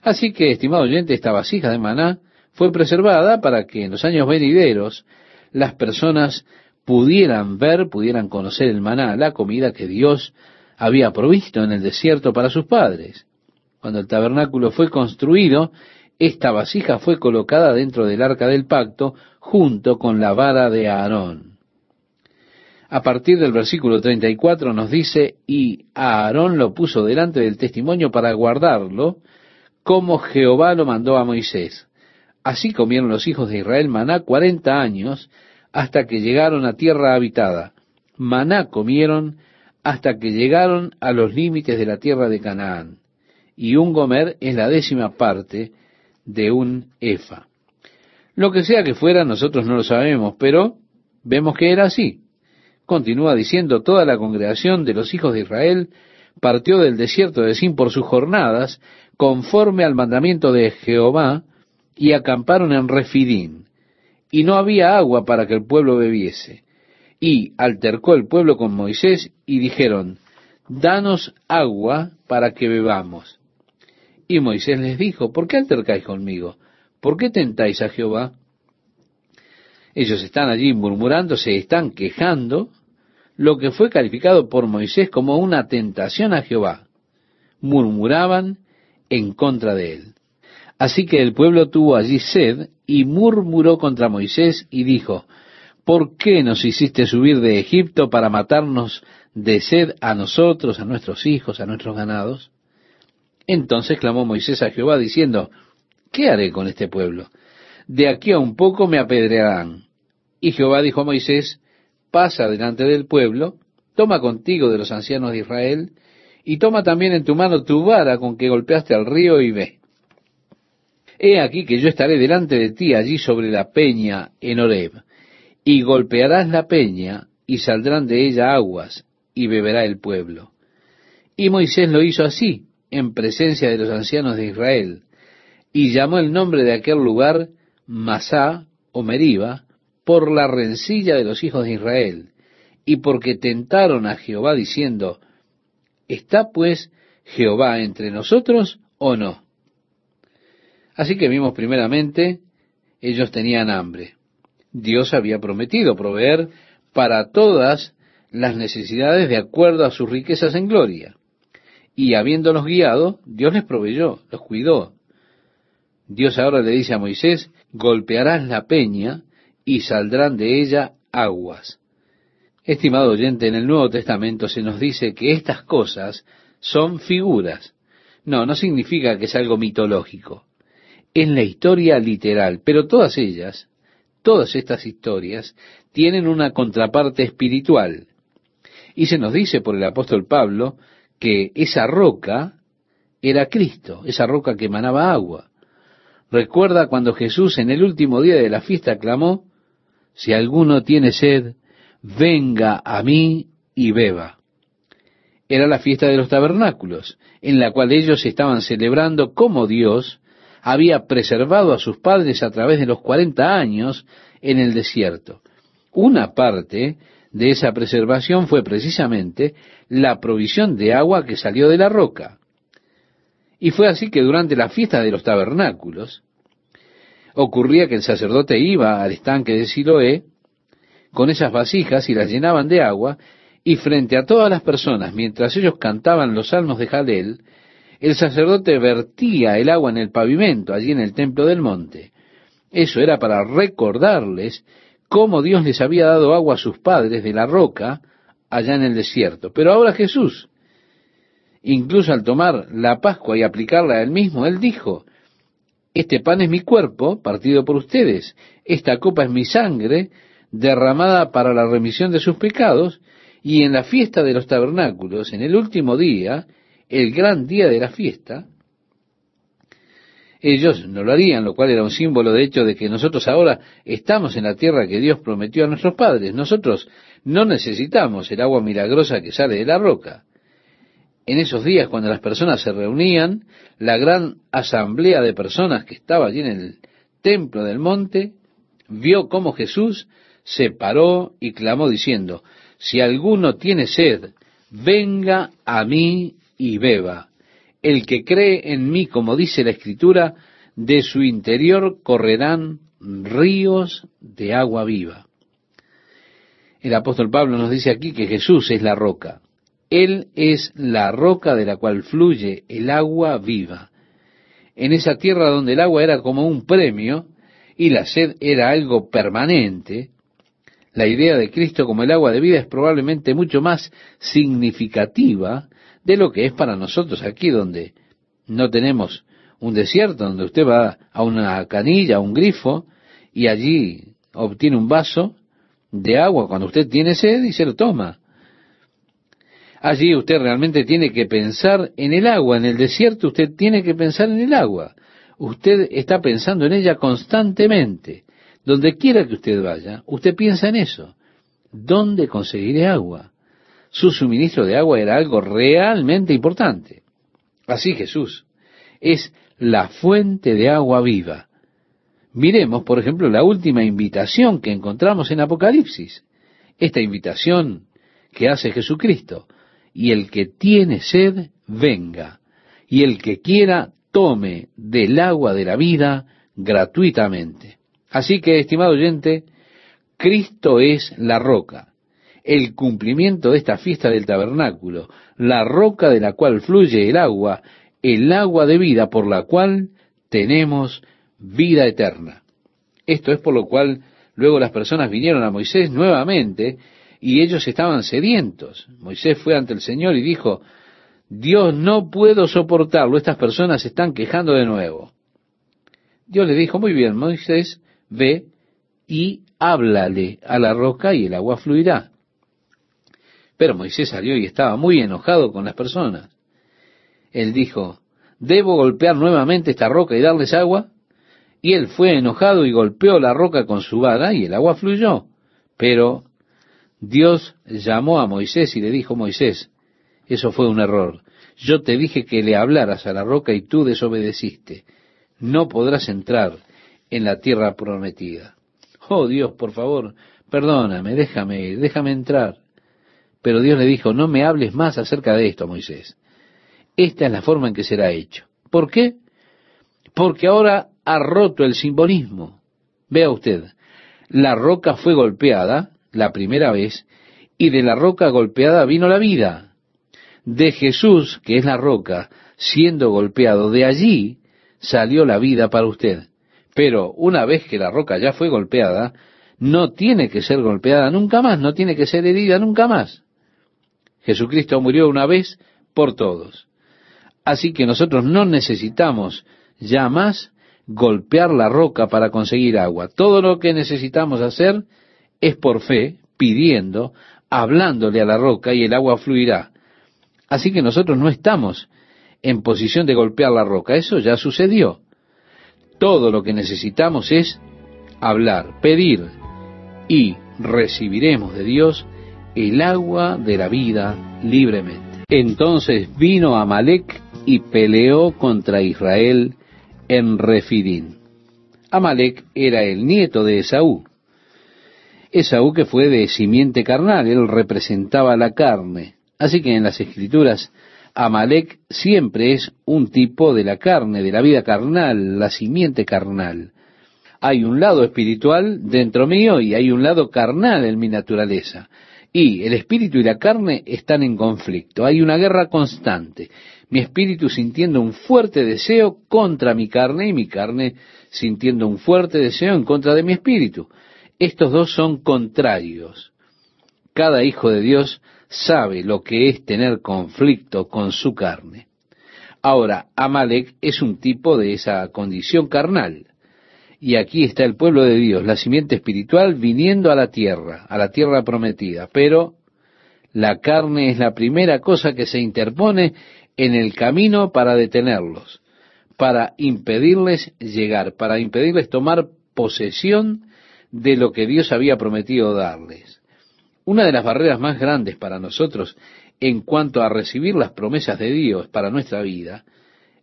Así que, estimado oyente, esta vasija de maná fue preservada para que en los años venideros las personas pudieran ver, pudieran conocer el maná, la comida que Dios había provisto en el desierto para sus padres. Cuando el tabernáculo fue construido, esta vasija fue colocada dentro del arca del pacto junto con la vara de Aarón a partir del versículo 34 nos dice, y Aarón lo puso delante del testimonio para guardarlo, como Jehová lo mandó a Moisés. Así comieron los hijos de Israel maná cuarenta años hasta que llegaron a tierra habitada. Maná comieron hasta que llegaron a los límites de la tierra de Canaán. Y un gomer es la décima parte de un efa. Lo que sea que fuera, nosotros no lo sabemos, pero vemos que era así. Continúa diciendo, toda la congregación de los hijos de Israel partió del desierto de Sin por sus jornadas, conforme al mandamiento de Jehová, y acamparon en Refidín. Y no había agua para que el pueblo bebiese. Y altercó el pueblo con Moisés y dijeron, Danos agua para que bebamos. Y Moisés les dijo, ¿por qué altercáis conmigo? ¿Por qué tentáis a Jehová? Ellos están allí murmurando, se están quejando, lo que fue calificado por Moisés como una tentación a Jehová. Murmuraban en contra de él. Así que el pueblo tuvo allí sed y murmuró contra Moisés y dijo, ¿por qué nos hiciste subir de Egipto para matarnos de sed a nosotros, a nuestros hijos, a nuestros ganados? Entonces clamó Moisés a Jehová diciendo, ¿qué haré con este pueblo? De aquí a un poco me apedrearán. Y Jehová dijo a Moisés, pasa delante del pueblo, toma contigo de los ancianos de Israel, y toma también en tu mano tu vara con que golpeaste al río y ve. He aquí que yo estaré delante de ti allí sobre la peña en Horeb, y golpearás la peña, y saldrán de ella aguas, y beberá el pueblo. Y Moisés lo hizo así, en presencia de los ancianos de Israel, y llamó el nombre de aquel lugar Masá o Meriba, por la rencilla de los hijos de Israel, y porque tentaron a Jehová diciendo, ¿está pues Jehová entre nosotros o no? Así que vimos primeramente, ellos tenían hambre. Dios había prometido proveer para todas las necesidades de acuerdo a sus riquezas en gloria. Y habiéndolos guiado, Dios les proveyó, los cuidó. Dios ahora le dice a Moisés, golpearás la peña y saldrán de ella aguas. Estimado oyente, en el Nuevo Testamento se nos dice que estas cosas son figuras. No, no significa que es algo mitológico en la historia literal, pero todas ellas, todas estas historias, tienen una contraparte espiritual. Y se nos dice por el apóstol Pablo que esa roca era Cristo, esa roca que emanaba agua. Recuerda cuando Jesús en el último día de la fiesta clamó, si alguno tiene sed, venga a mí y beba. Era la fiesta de los tabernáculos, en la cual ellos estaban celebrando como Dios había preservado a sus padres a través de los cuarenta años en el desierto. Una parte de esa preservación fue precisamente la provisión de agua que salió de la roca. Y fue así que durante la fiesta de los tabernáculos ocurría que el sacerdote iba al estanque de Siloé con esas vasijas y las llenaban de agua, y frente a todas las personas, mientras ellos cantaban los salmos de Jalel, el sacerdote vertía el agua en el pavimento, allí en el templo del monte. Eso era para recordarles cómo Dios les había dado agua a sus padres de la roca allá en el desierto. Pero ahora Jesús, incluso al tomar la Pascua y aplicarla a él mismo, él dijo, este pan es mi cuerpo, partido por ustedes, esta copa es mi sangre, derramada para la remisión de sus pecados, y en la fiesta de los tabernáculos, en el último día, el gran día de la fiesta, ellos no lo harían, lo cual era un símbolo de hecho de que nosotros ahora estamos en la tierra que Dios prometió a nuestros padres. Nosotros no necesitamos el agua milagrosa que sale de la roca. En esos días, cuando las personas se reunían, la gran asamblea de personas que estaba allí en el templo del monte, vio cómo Jesús se paró y clamó diciendo, si alguno tiene sed, venga a mí y beba. El que cree en mí, como dice la Escritura, de su interior correrán ríos de agua viva. El apóstol Pablo nos dice aquí que Jesús es la roca. Él es la roca de la cual fluye el agua viva. En esa tierra donde el agua era como un premio y la sed era algo permanente, la idea de Cristo como el agua de vida es probablemente mucho más significativa de lo que es para nosotros aquí donde no tenemos un desierto, donde usted va a una canilla, a un grifo, y allí obtiene un vaso de agua cuando usted tiene sed y se lo toma. Allí usted realmente tiene que pensar en el agua, en el desierto usted tiene que pensar en el agua. Usted está pensando en ella constantemente. Donde quiera que usted vaya, usted piensa en eso. ¿Dónde conseguiré agua? su suministro de agua era algo realmente importante. Así Jesús es la fuente de agua viva. Miremos, por ejemplo, la última invitación que encontramos en Apocalipsis. Esta invitación que hace Jesucristo. Y el que tiene sed, venga. Y el que quiera, tome del agua de la vida gratuitamente. Así que, estimado oyente, Cristo es la roca el cumplimiento de esta fiesta del tabernáculo, la roca de la cual fluye el agua, el agua de vida por la cual tenemos vida eterna. Esto es por lo cual luego las personas vinieron a Moisés nuevamente y ellos estaban sedientos. Moisés fue ante el Señor y dijo, Dios, no puedo soportarlo, estas personas se están quejando de nuevo. Dios le dijo, muy bien, Moisés, ve y háblale a la roca y el agua fluirá. Pero Moisés salió y estaba muy enojado con las personas. Él dijo, ¿debo golpear nuevamente esta roca y darles agua? Y él fue enojado y golpeó la roca con su vara y el agua fluyó. Pero Dios llamó a Moisés y le dijo, Moisés, eso fue un error. Yo te dije que le hablaras a la roca y tú desobedeciste. No podrás entrar en la tierra prometida. Oh Dios, por favor, perdóname, déjame déjame entrar. Pero Dios le dijo, no me hables más acerca de esto, Moisés. Esta es la forma en que será hecho. ¿Por qué? Porque ahora ha roto el simbolismo. Vea usted, la roca fue golpeada la primera vez y de la roca golpeada vino la vida. De Jesús, que es la roca, siendo golpeado, de allí salió la vida para usted. Pero una vez que la roca ya fue golpeada, no tiene que ser golpeada nunca más, no tiene que ser herida nunca más. Jesucristo murió una vez por todos. Así que nosotros no necesitamos ya más golpear la roca para conseguir agua. Todo lo que necesitamos hacer es por fe, pidiendo, hablándole a la roca y el agua fluirá. Así que nosotros no estamos en posición de golpear la roca, eso ya sucedió. Todo lo que necesitamos es hablar, pedir y recibiremos de Dios el agua de la vida libremente. Entonces vino Amalek y peleó contra Israel en Refidín. Amalek era el nieto de Esaú. Esaú que fue de simiente carnal, él representaba la carne. Así que en las escrituras Amalek siempre es un tipo de la carne, de la vida carnal, la simiente carnal. Hay un lado espiritual dentro mío y hay un lado carnal en mi naturaleza. Y el espíritu y la carne están en conflicto. Hay una guerra constante. Mi espíritu sintiendo un fuerte deseo contra mi carne y mi carne sintiendo un fuerte deseo en contra de mi espíritu. Estos dos son contrarios. Cada hijo de Dios sabe lo que es tener conflicto con su carne. Ahora, Amalek es un tipo de esa condición carnal. Y aquí está el pueblo de Dios, la simiente espiritual, viniendo a la tierra, a la tierra prometida. Pero la carne es la primera cosa que se interpone en el camino para detenerlos, para impedirles llegar, para impedirles tomar posesión de lo que Dios había prometido darles. Una de las barreras más grandes para nosotros en cuanto a recibir las promesas de Dios para nuestra vida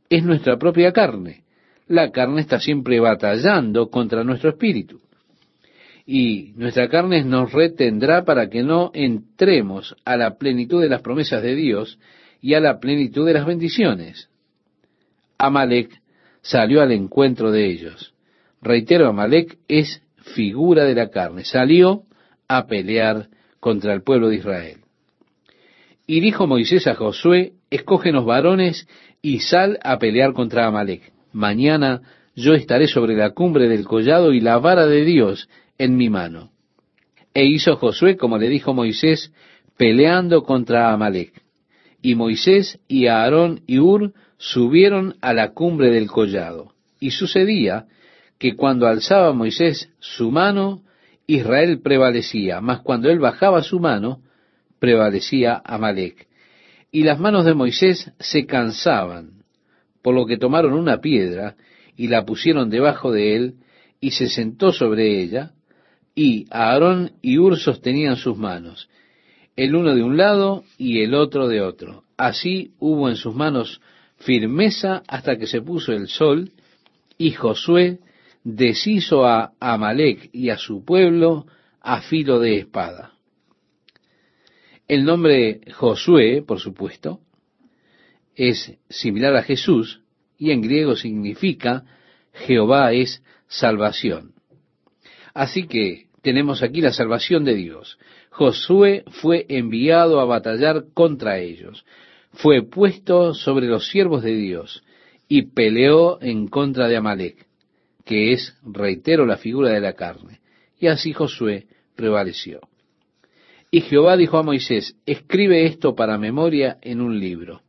es nuestra propia carne. La carne está siempre batallando contra nuestro espíritu. Y nuestra carne nos retendrá para que no entremos a la plenitud de las promesas de Dios y a la plenitud de las bendiciones. Amalek salió al encuentro de ellos. Reitero, Amalek es figura de la carne. Salió a pelear contra el pueblo de Israel. Y dijo Moisés a Josué, escógenos varones y sal a pelear contra Amalek. Mañana yo estaré sobre la cumbre del collado y la vara de Dios en mi mano. E hizo Josué como le dijo Moisés, peleando contra Amalek. Y Moisés y Aarón y Ur subieron a la cumbre del collado. Y sucedía que cuando alzaba Moisés su mano, Israel prevalecía, mas cuando él bajaba su mano, prevalecía Amalek. Y las manos de Moisés se cansaban, por lo que tomaron una piedra y la pusieron debajo de él, y se sentó sobre ella, y Aarón y Ur sostenían sus manos, el uno de un lado y el otro de otro. Así hubo en sus manos firmeza hasta que se puso el sol, y Josué deshizo a Amalek y a su pueblo a filo de espada. El nombre Josué, por supuesto, es similar a Jesús y en griego significa Jehová es salvación. Así que tenemos aquí la salvación de Dios. Josué fue enviado a batallar contra ellos. Fue puesto sobre los siervos de Dios y peleó en contra de Amalek que es, reitero, la figura de la carne. Y así Josué prevaleció. Y Jehová dijo a Moisés, escribe esto para memoria en un libro.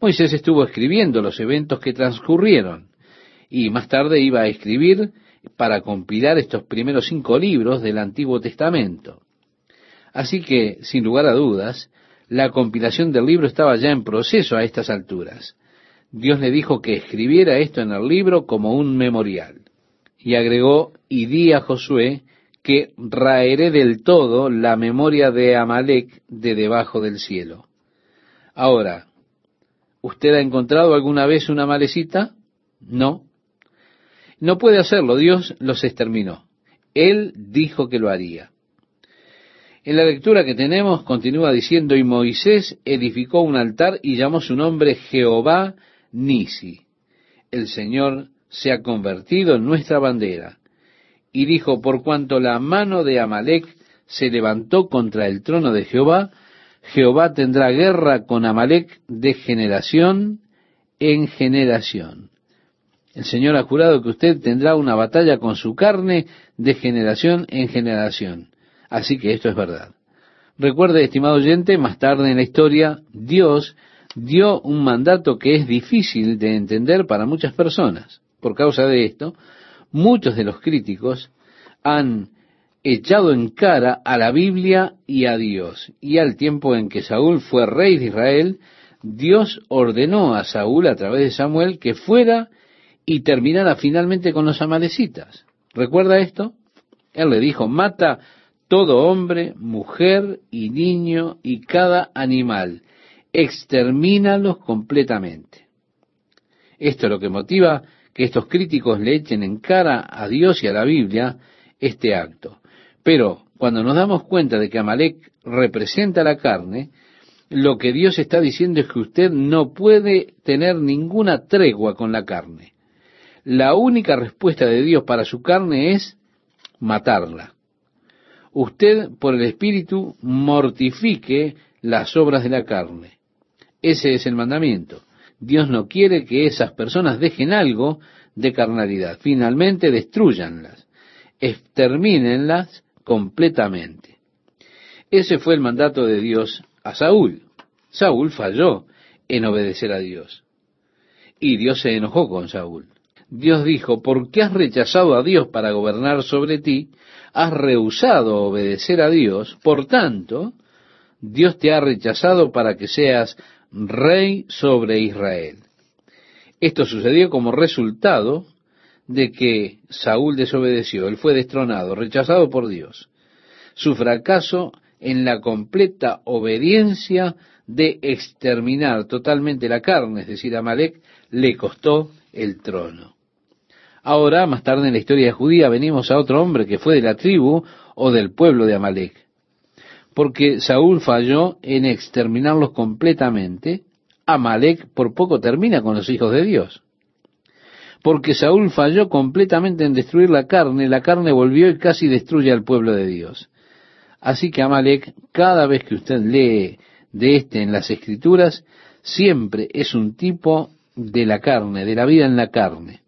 Moisés estuvo escribiendo los eventos que transcurrieron y más tarde iba a escribir para compilar estos primeros cinco libros del Antiguo Testamento. Así que, sin lugar a dudas, la compilación del libro estaba ya en proceso a estas alturas. Dios le dijo que escribiera esto en el libro como un memorial. Y agregó, y di a Josué que raeré del todo la memoria de Amalek de debajo del cielo. Ahora, ¿usted ha encontrado alguna vez una malecita? No. No puede hacerlo, Dios los exterminó. Él dijo que lo haría. En la lectura que tenemos continúa diciendo, y Moisés edificó un altar y llamó su nombre Jehová Nisi. El Señor se ha convertido en nuestra bandera y dijo, por cuanto la mano de Amalek se levantó contra el trono de Jehová, Jehová tendrá guerra con Amalek de generación en generación. El Señor ha jurado que usted tendrá una batalla con su carne de generación en generación. Así que esto es verdad. Recuerde, estimado oyente, más tarde en la historia, Dios dio un mandato que es difícil de entender para muchas personas. Por causa de esto, muchos de los críticos han echado en cara a la Biblia y a Dios. Y al tiempo en que Saúl fue rey de Israel, Dios ordenó a Saúl a través de Samuel que fuera y terminara finalmente con los amalecitas. ¿Recuerda esto? Él le dijo, mata todo hombre, mujer y niño y cada animal, extermínalos completamente. Esto es lo que motiva que estos críticos le echen en cara a Dios y a la Biblia este acto. Pero cuando nos damos cuenta de que Amalek representa la carne, lo que Dios está diciendo es que usted no puede tener ninguna tregua con la carne. La única respuesta de Dios para su carne es matarla. Usted, por el Espíritu, mortifique las obras de la carne. Ese es el mandamiento. Dios no quiere que esas personas dejen algo de carnalidad. Finalmente, destruyanlas, extermínenlas completamente. Ese fue el mandato de Dios a Saúl. Saúl falló en obedecer a Dios. Y Dios se enojó con Saúl. Dios dijo, porque has rechazado a Dios para gobernar sobre ti, has rehusado obedecer a Dios, por tanto, Dios te ha rechazado para que seas rey sobre Israel. Esto sucedió como resultado de que Saúl desobedeció, él fue destronado, rechazado por Dios. Su fracaso en la completa obediencia de exterminar totalmente la carne, es decir, Amalek, le costó el trono. Ahora, más tarde en la historia judía, venimos a otro hombre que fue de la tribu o del pueblo de Amalek porque Saúl falló en exterminarlos completamente, Amalek por poco termina con los hijos de Dios. Porque Saúl falló completamente en destruir la carne, la carne volvió y casi destruye al pueblo de Dios. Así que Amalek, cada vez que usted lee de este en las escrituras, siempre es un tipo de la carne, de la vida en la carne.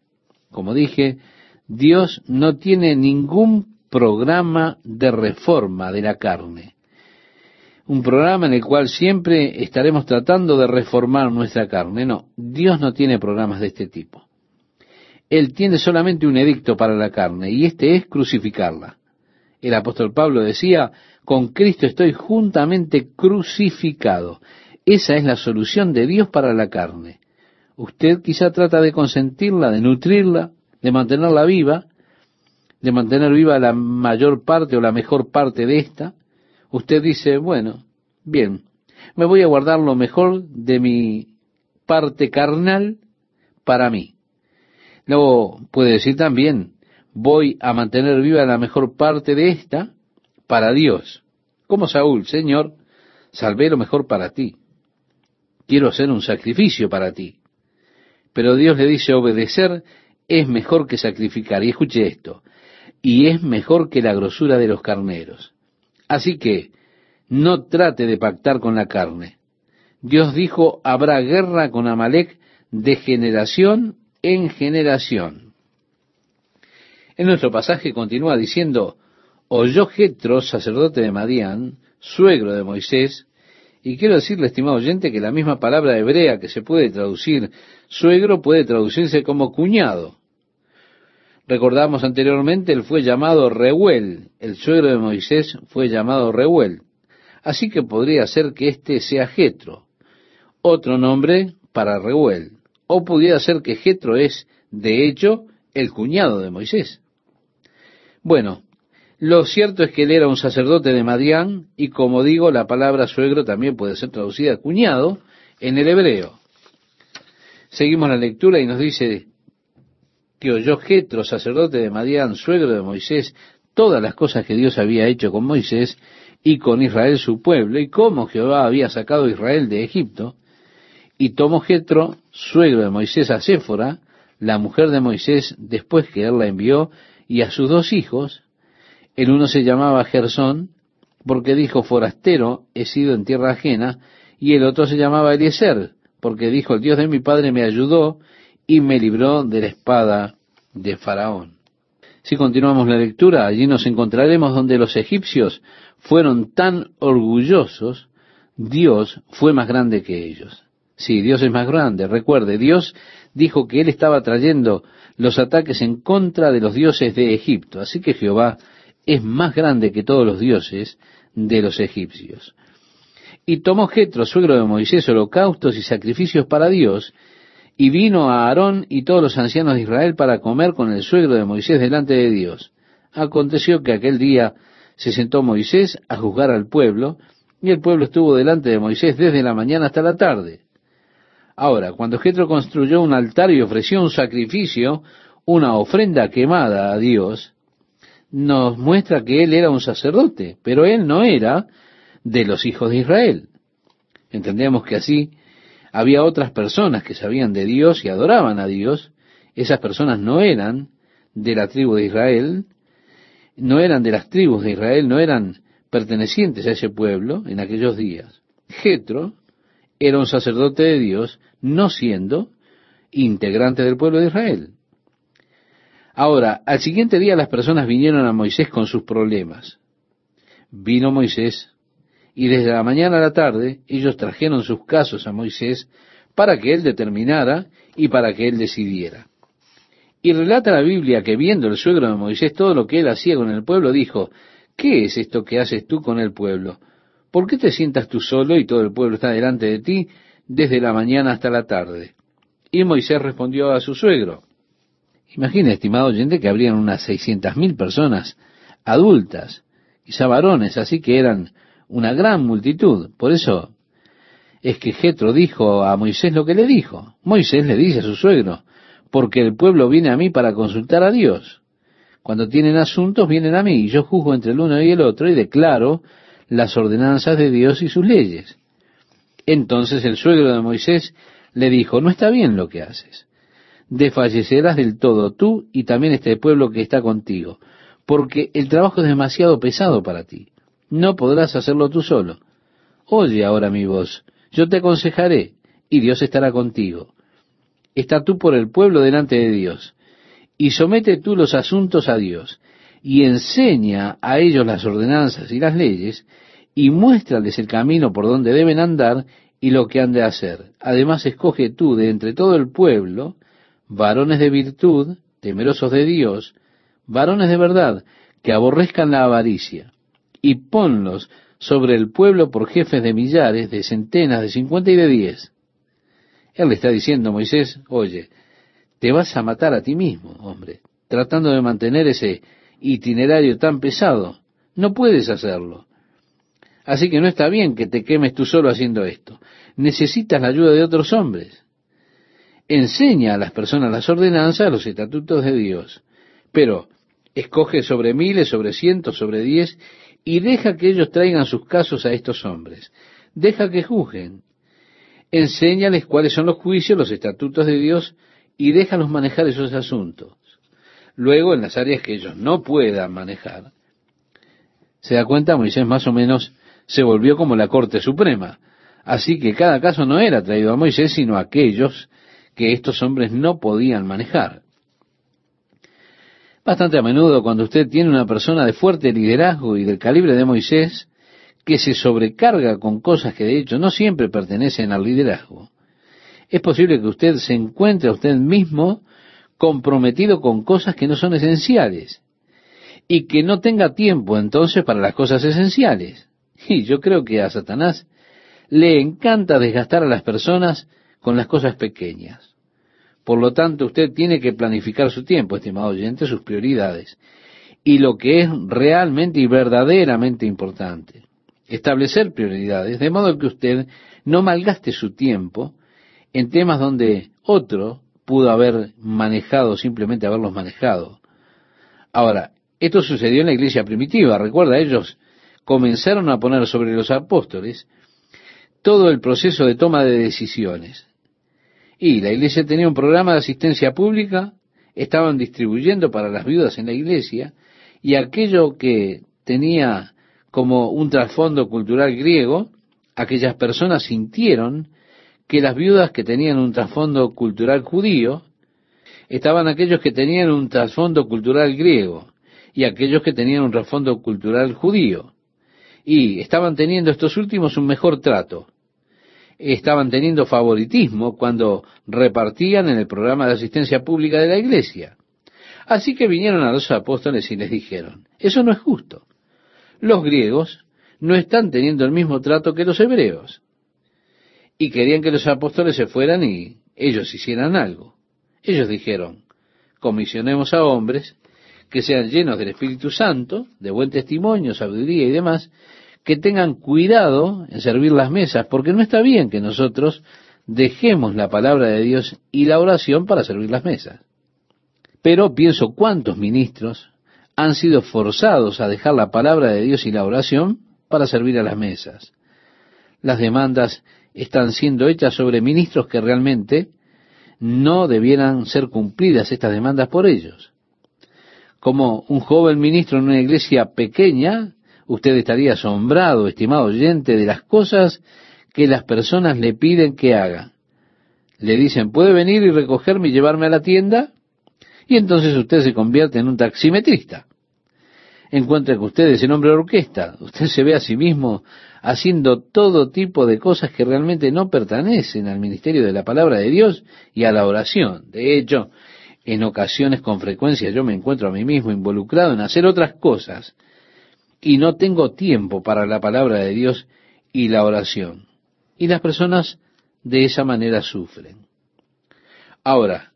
Como dije, Dios no tiene ningún programa de reforma de la carne un programa en el cual siempre estaremos tratando de reformar nuestra carne. No, Dios no tiene programas de este tipo. Él tiene solamente un edicto para la carne y este es crucificarla. El apóstol Pablo decía, con Cristo estoy juntamente crucificado. Esa es la solución de Dios para la carne. Usted quizá trata de consentirla, de nutrirla, de mantenerla viva, de mantener viva la mayor parte o la mejor parte de esta, usted dice, bueno, bien, me voy a guardar lo mejor de mi parte carnal para mí. Luego puede decir también, voy a mantener viva la mejor parte de esta para Dios. Como Saúl, Señor, salvé lo mejor para ti. Quiero hacer un sacrificio para ti. Pero Dios le dice, obedecer es mejor que sacrificar. Y escuche esto, y es mejor que la grosura de los carneros. Así que no trate de pactar con la carne. Dios dijo, habrá guerra con Amalek de generación en generación. En nuestro pasaje continúa diciendo, oyó Jetro, sacerdote de Madián, suegro de Moisés, y quiero decirle, estimado oyente, que la misma palabra hebrea que se puede traducir suegro puede traducirse como cuñado. Recordamos anteriormente, él fue llamado Reuel, el suegro de Moisés fue llamado Reuel. Así que podría ser que este sea Jetro, otro nombre para Reuel. O pudiera ser que Jetro es, de hecho, el cuñado de Moisés. Bueno, lo cierto es que él era un sacerdote de Madián y como digo, la palabra suegro también puede ser traducida cuñado en el hebreo. Seguimos la lectura y nos dice que oyó Jetro, sacerdote de Madián, suegro de Moisés, todas las cosas que Dios había hecho con Moisés y con Israel su pueblo, y cómo Jehová había sacado a Israel de Egipto, y tomó Jetro, suegro de Moisés, a Séfora, la mujer de Moisés, después que él la envió, y a sus dos hijos, el uno se llamaba Gersón, porque dijo, forastero he sido en tierra ajena, y el otro se llamaba Eliezer, porque dijo, el Dios de mi padre me ayudó y me libró de la espada de Faraón. Si continuamos la lectura, allí nos encontraremos donde los egipcios fueron tan orgullosos, Dios fue más grande que ellos. Sí, Dios es más grande. Recuerde, Dios dijo que Él estaba trayendo los ataques en contra de los dioses de Egipto. Así que Jehová es más grande que todos los dioses de los egipcios. Y tomó Jetro, suegro de Moisés, holocaustos y sacrificios para Dios, y vino a Aarón y todos los ancianos de Israel para comer con el suegro de Moisés delante de Dios. Aconteció que aquel día se sentó Moisés a juzgar al pueblo, y el pueblo estuvo delante de Moisés desde la mañana hasta la tarde. Ahora, cuando Jetro construyó un altar y ofreció un sacrificio, una ofrenda quemada a Dios, nos muestra que él era un sacerdote, pero él no era de los hijos de Israel. Entendemos que así había otras personas que sabían de Dios y adoraban a Dios. Esas personas no eran de la tribu de Israel, no eran de las tribus de Israel, no eran pertenecientes a ese pueblo en aquellos días. Jetro era un sacerdote de Dios, no siendo integrante del pueblo de Israel. Ahora, al siguiente día las personas vinieron a Moisés con sus problemas. Vino Moisés y desde la mañana a la tarde ellos trajeron sus casos a Moisés para que él determinara y para que él decidiera. Y relata la Biblia que viendo el suegro de Moisés todo lo que él hacía con el pueblo, dijo, ¿qué es esto que haces tú con el pueblo? ¿Por qué te sientas tú solo y todo el pueblo está delante de ti desde la mañana hasta la tarde? Y Moisés respondió a su suegro. Imagina, estimado oyente, que habrían unas seiscientas mil personas adultas, quizá varones, así que eran una gran multitud. Por eso es que Jetro dijo a Moisés lo que le dijo. Moisés le dice a su suegro, porque el pueblo viene a mí para consultar a Dios. Cuando tienen asuntos vienen a mí y yo juzgo entre el uno y el otro y declaro las ordenanzas de Dios y sus leyes. Entonces el suegro de Moisés le dijo, no está bien lo que haces. Desfallecerás del todo tú y también este pueblo que está contigo, porque el trabajo es demasiado pesado para ti. No podrás hacerlo tú solo. Oye ahora mi voz, yo te aconsejaré, y Dios estará contigo. Está tú por el pueblo delante de Dios, y somete tú los asuntos a Dios, y enseña a ellos las ordenanzas y las leyes, y muéstrales el camino por donde deben andar y lo que han de hacer. Además, escoge tú de entre todo el pueblo varones de virtud, temerosos de Dios, varones de verdad, que aborrezcan la avaricia, y ponlos sobre el pueblo por jefes de millares, de centenas, de cincuenta y de diez. Él le está diciendo Moisés, oye, te vas a matar a ti mismo, hombre, tratando de mantener ese itinerario tan pesado. No puedes hacerlo. Así que no está bien que te quemes tú solo haciendo esto. Necesitas la ayuda de otros hombres. Enseña a las personas las ordenanzas, los estatutos de Dios. Pero escoge sobre miles, sobre cientos, sobre diez, y deja que ellos traigan sus casos a estos hombres. Deja que juzguen. Enséñales cuáles son los juicios, los estatutos de Dios, y déjalos manejar esos asuntos. Luego, en las áreas que ellos no puedan manejar, se da cuenta, Moisés más o menos se volvió como la Corte Suprema. Así que cada caso no era traído a Moisés, sino a aquellos que estos hombres no podían manejar. Bastante a menudo cuando usted tiene una persona de fuerte liderazgo y del calibre de Moisés, que se sobrecarga con cosas que de hecho no siempre pertenecen al liderazgo, es posible que usted se encuentre a usted mismo comprometido con cosas que no son esenciales y que no tenga tiempo entonces para las cosas esenciales. Y yo creo que a Satanás le encanta desgastar a las personas con las cosas pequeñas. Por lo tanto, usted tiene que planificar su tiempo, estimado oyente, sus prioridades y lo que es realmente y verdaderamente importante. Establecer prioridades, de modo que usted no malgaste su tiempo en temas donde otro pudo haber manejado, simplemente haberlos manejado. Ahora, esto sucedió en la iglesia primitiva. Recuerda, ellos comenzaron a poner sobre los apóstoles todo el proceso de toma de decisiones. Y la iglesia tenía un programa de asistencia pública, estaban distribuyendo para las viudas en la iglesia, y aquello que tenía como un trasfondo cultural griego, aquellas personas sintieron que las viudas que tenían un trasfondo cultural judío, estaban aquellos que tenían un trasfondo cultural griego y aquellos que tenían un trasfondo cultural judío. Y estaban teniendo estos últimos un mejor trato. Estaban teniendo favoritismo cuando repartían en el programa de asistencia pública de la iglesia. Así que vinieron a los apóstoles y les dijeron, eso no es justo. Los griegos no están teniendo el mismo trato que los hebreos y querían que los apóstoles se fueran y ellos hicieran algo. Ellos dijeron, comisionemos a hombres que sean llenos del Espíritu Santo, de buen testimonio, sabiduría y demás, que tengan cuidado en servir las mesas, porque no está bien que nosotros dejemos la palabra de Dios y la oración para servir las mesas. Pero pienso cuántos ministros han sido forzados a dejar la palabra de Dios y la oración para servir a las mesas. Las demandas están siendo hechas sobre ministros que realmente no debieran ser cumplidas estas demandas por ellos. Como un joven ministro en una iglesia pequeña, usted estaría asombrado, estimado oyente, de las cosas que las personas le piden que haga. Le dicen, ¿puede venir y recogerme y llevarme a la tienda? Y entonces usted se convierte en un taximetrista. Encuentra que usted es el hombre de orquesta. Usted se ve a sí mismo haciendo todo tipo de cosas que realmente no pertenecen al ministerio de la palabra de Dios y a la oración. De hecho, en ocasiones con frecuencia yo me encuentro a mí mismo involucrado en hacer otras cosas y no tengo tiempo para la palabra de Dios y la oración. Y las personas de esa manera sufren. Ahora,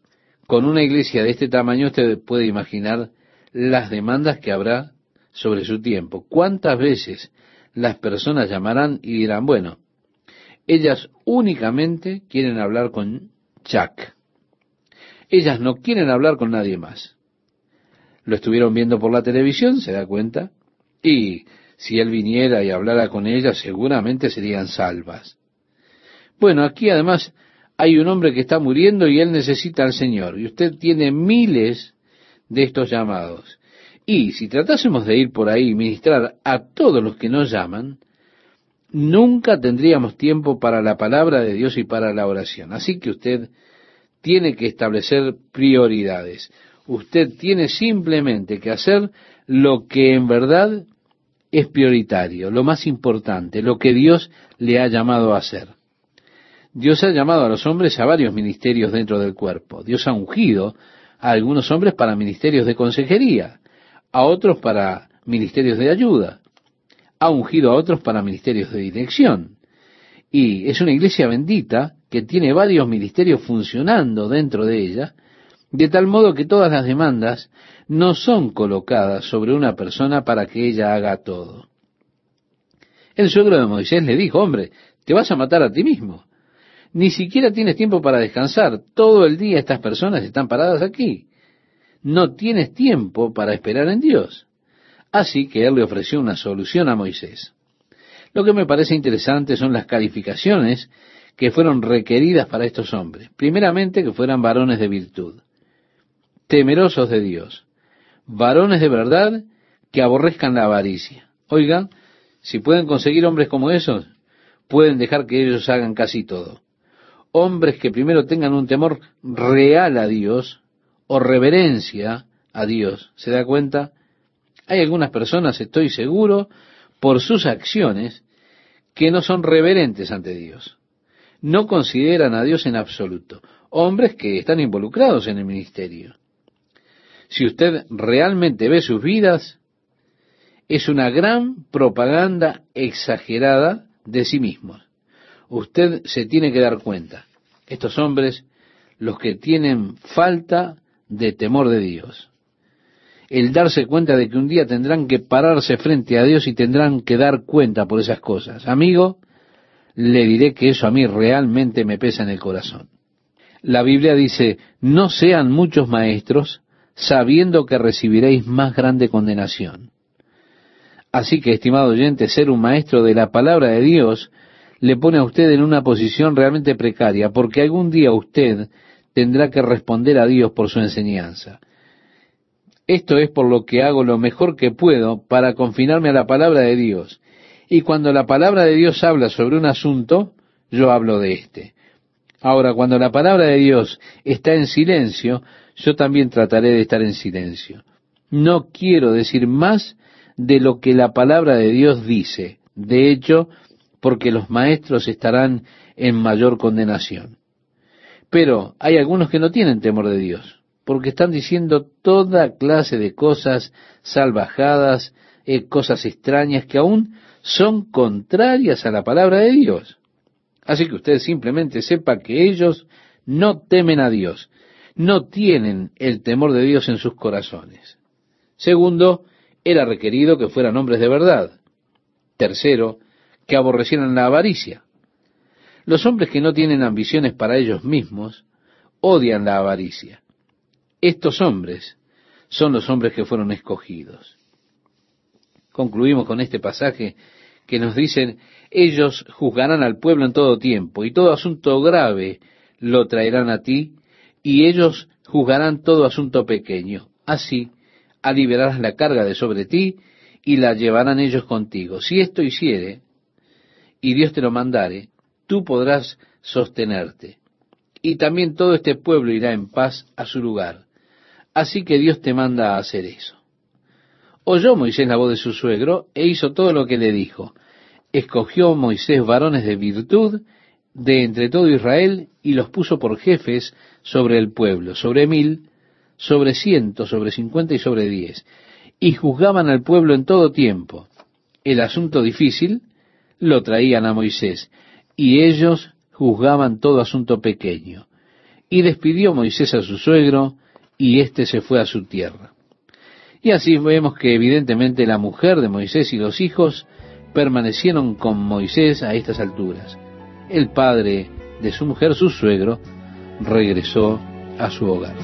con una iglesia de este tamaño usted puede imaginar las demandas que habrá sobre su tiempo. ¿Cuántas veces las personas llamarán y dirán, bueno, ellas únicamente quieren hablar con Jack. Ellas no quieren hablar con nadie más. Lo estuvieron viendo por la televisión, se da cuenta, y si él viniera y hablara con ellas, seguramente serían salvas. Bueno, aquí además hay un hombre que está muriendo y él necesita al Señor, y usted tiene miles de estos llamados. Y si tratásemos de ir por ahí y ministrar a todos los que nos llaman, nunca tendríamos tiempo para la palabra de Dios y para la oración. Así que usted tiene que establecer prioridades. Usted tiene simplemente que hacer lo que en verdad es prioritario, lo más importante, lo que Dios le ha llamado a hacer. Dios ha llamado a los hombres a varios ministerios dentro del cuerpo. Dios ha ungido a algunos hombres para ministerios de consejería a otros para ministerios de ayuda, ha ungido a otros para ministerios de dirección. Y es una iglesia bendita que tiene varios ministerios funcionando dentro de ella, de tal modo que todas las demandas no son colocadas sobre una persona para que ella haga todo. El suegro de Moisés le dijo, hombre, te vas a matar a ti mismo. Ni siquiera tienes tiempo para descansar. Todo el día estas personas están paradas aquí no tienes tiempo para esperar en Dios. Así que él le ofreció una solución a Moisés. Lo que me parece interesante son las calificaciones que fueron requeridas para estos hombres. Primeramente, que fueran varones de virtud, temerosos de Dios, varones de verdad que aborrezcan la avaricia. Oigan, si pueden conseguir hombres como esos, pueden dejar que ellos hagan casi todo. Hombres que primero tengan un temor real a Dios, o reverencia a Dios, se da cuenta, hay algunas personas, estoy seguro, por sus acciones, que no son reverentes ante Dios. No consideran a Dios en absoluto. Hombres que están involucrados en el ministerio. Si usted realmente ve sus vidas, es una gran propaganda exagerada de sí mismos. Usted se tiene que dar cuenta. Estos hombres, los que tienen falta de temor de Dios. El darse cuenta de que un día tendrán que pararse frente a Dios y tendrán que dar cuenta por esas cosas. Amigo, le diré que eso a mí realmente me pesa en el corazón. La Biblia dice, no sean muchos maestros, sabiendo que recibiréis más grande condenación. Así que, estimado oyente, ser un maestro de la palabra de Dios le pone a usted en una posición realmente precaria, porque algún día usted tendrá que responder a Dios por su enseñanza. Esto es por lo que hago lo mejor que puedo para confinarme a la palabra de Dios. Y cuando la palabra de Dios habla sobre un asunto, yo hablo de éste. Ahora, cuando la palabra de Dios está en silencio, yo también trataré de estar en silencio. No quiero decir más de lo que la palabra de Dios dice. De hecho, porque los maestros estarán en mayor condenación. Pero hay algunos que no tienen temor de Dios, porque están diciendo toda clase de cosas salvajadas, eh, cosas extrañas que aún son contrarias a la palabra de Dios. Así que usted simplemente sepa que ellos no temen a Dios, no tienen el temor de Dios en sus corazones. Segundo, era requerido que fueran hombres de verdad. Tercero, que aborrecieran la avaricia. Los hombres que no tienen ambiciones para ellos mismos odian la avaricia. Estos hombres son los hombres que fueron escogidos. Concluimos con este pasaje que nos dicen, ellos juzgarán al pueblo en todo tiempo, y todo asunto grave lo traerán a ti, y ellos juzgarán todo asunto pequeño. Así, aliviarás la carga de sobre ti y la llevarán ellos contigo. Si esto hiciere, y Dios te lo mandare, tú podrás sostenerte. Y también todo este pueblo irá en paz a su lugar. Así que Dios te manda a hacer eso. Oyó Moisés la voz de su suegro e hizo todo lo que le dijo. Escogió Moisés varones de virtud de entre todo Israel y los puso por jefes sobre el pueblo, sobre mil, sobre ciento, sobre cincuenta y sobre diez, y juzgaban al pueblo en todo tiempo. El asunto difícil lo traían a Moisés, y ellos juzgaban todo asunto pequeño. Y despidió Moisés a su suegro, y éste se fue a su tierra. Y así vemos que evidentemente la mujer de Moisés y los hijos permanecieron con Moisés a estas alturas. El padre de su mujer, su suegro, regresó a su hogar.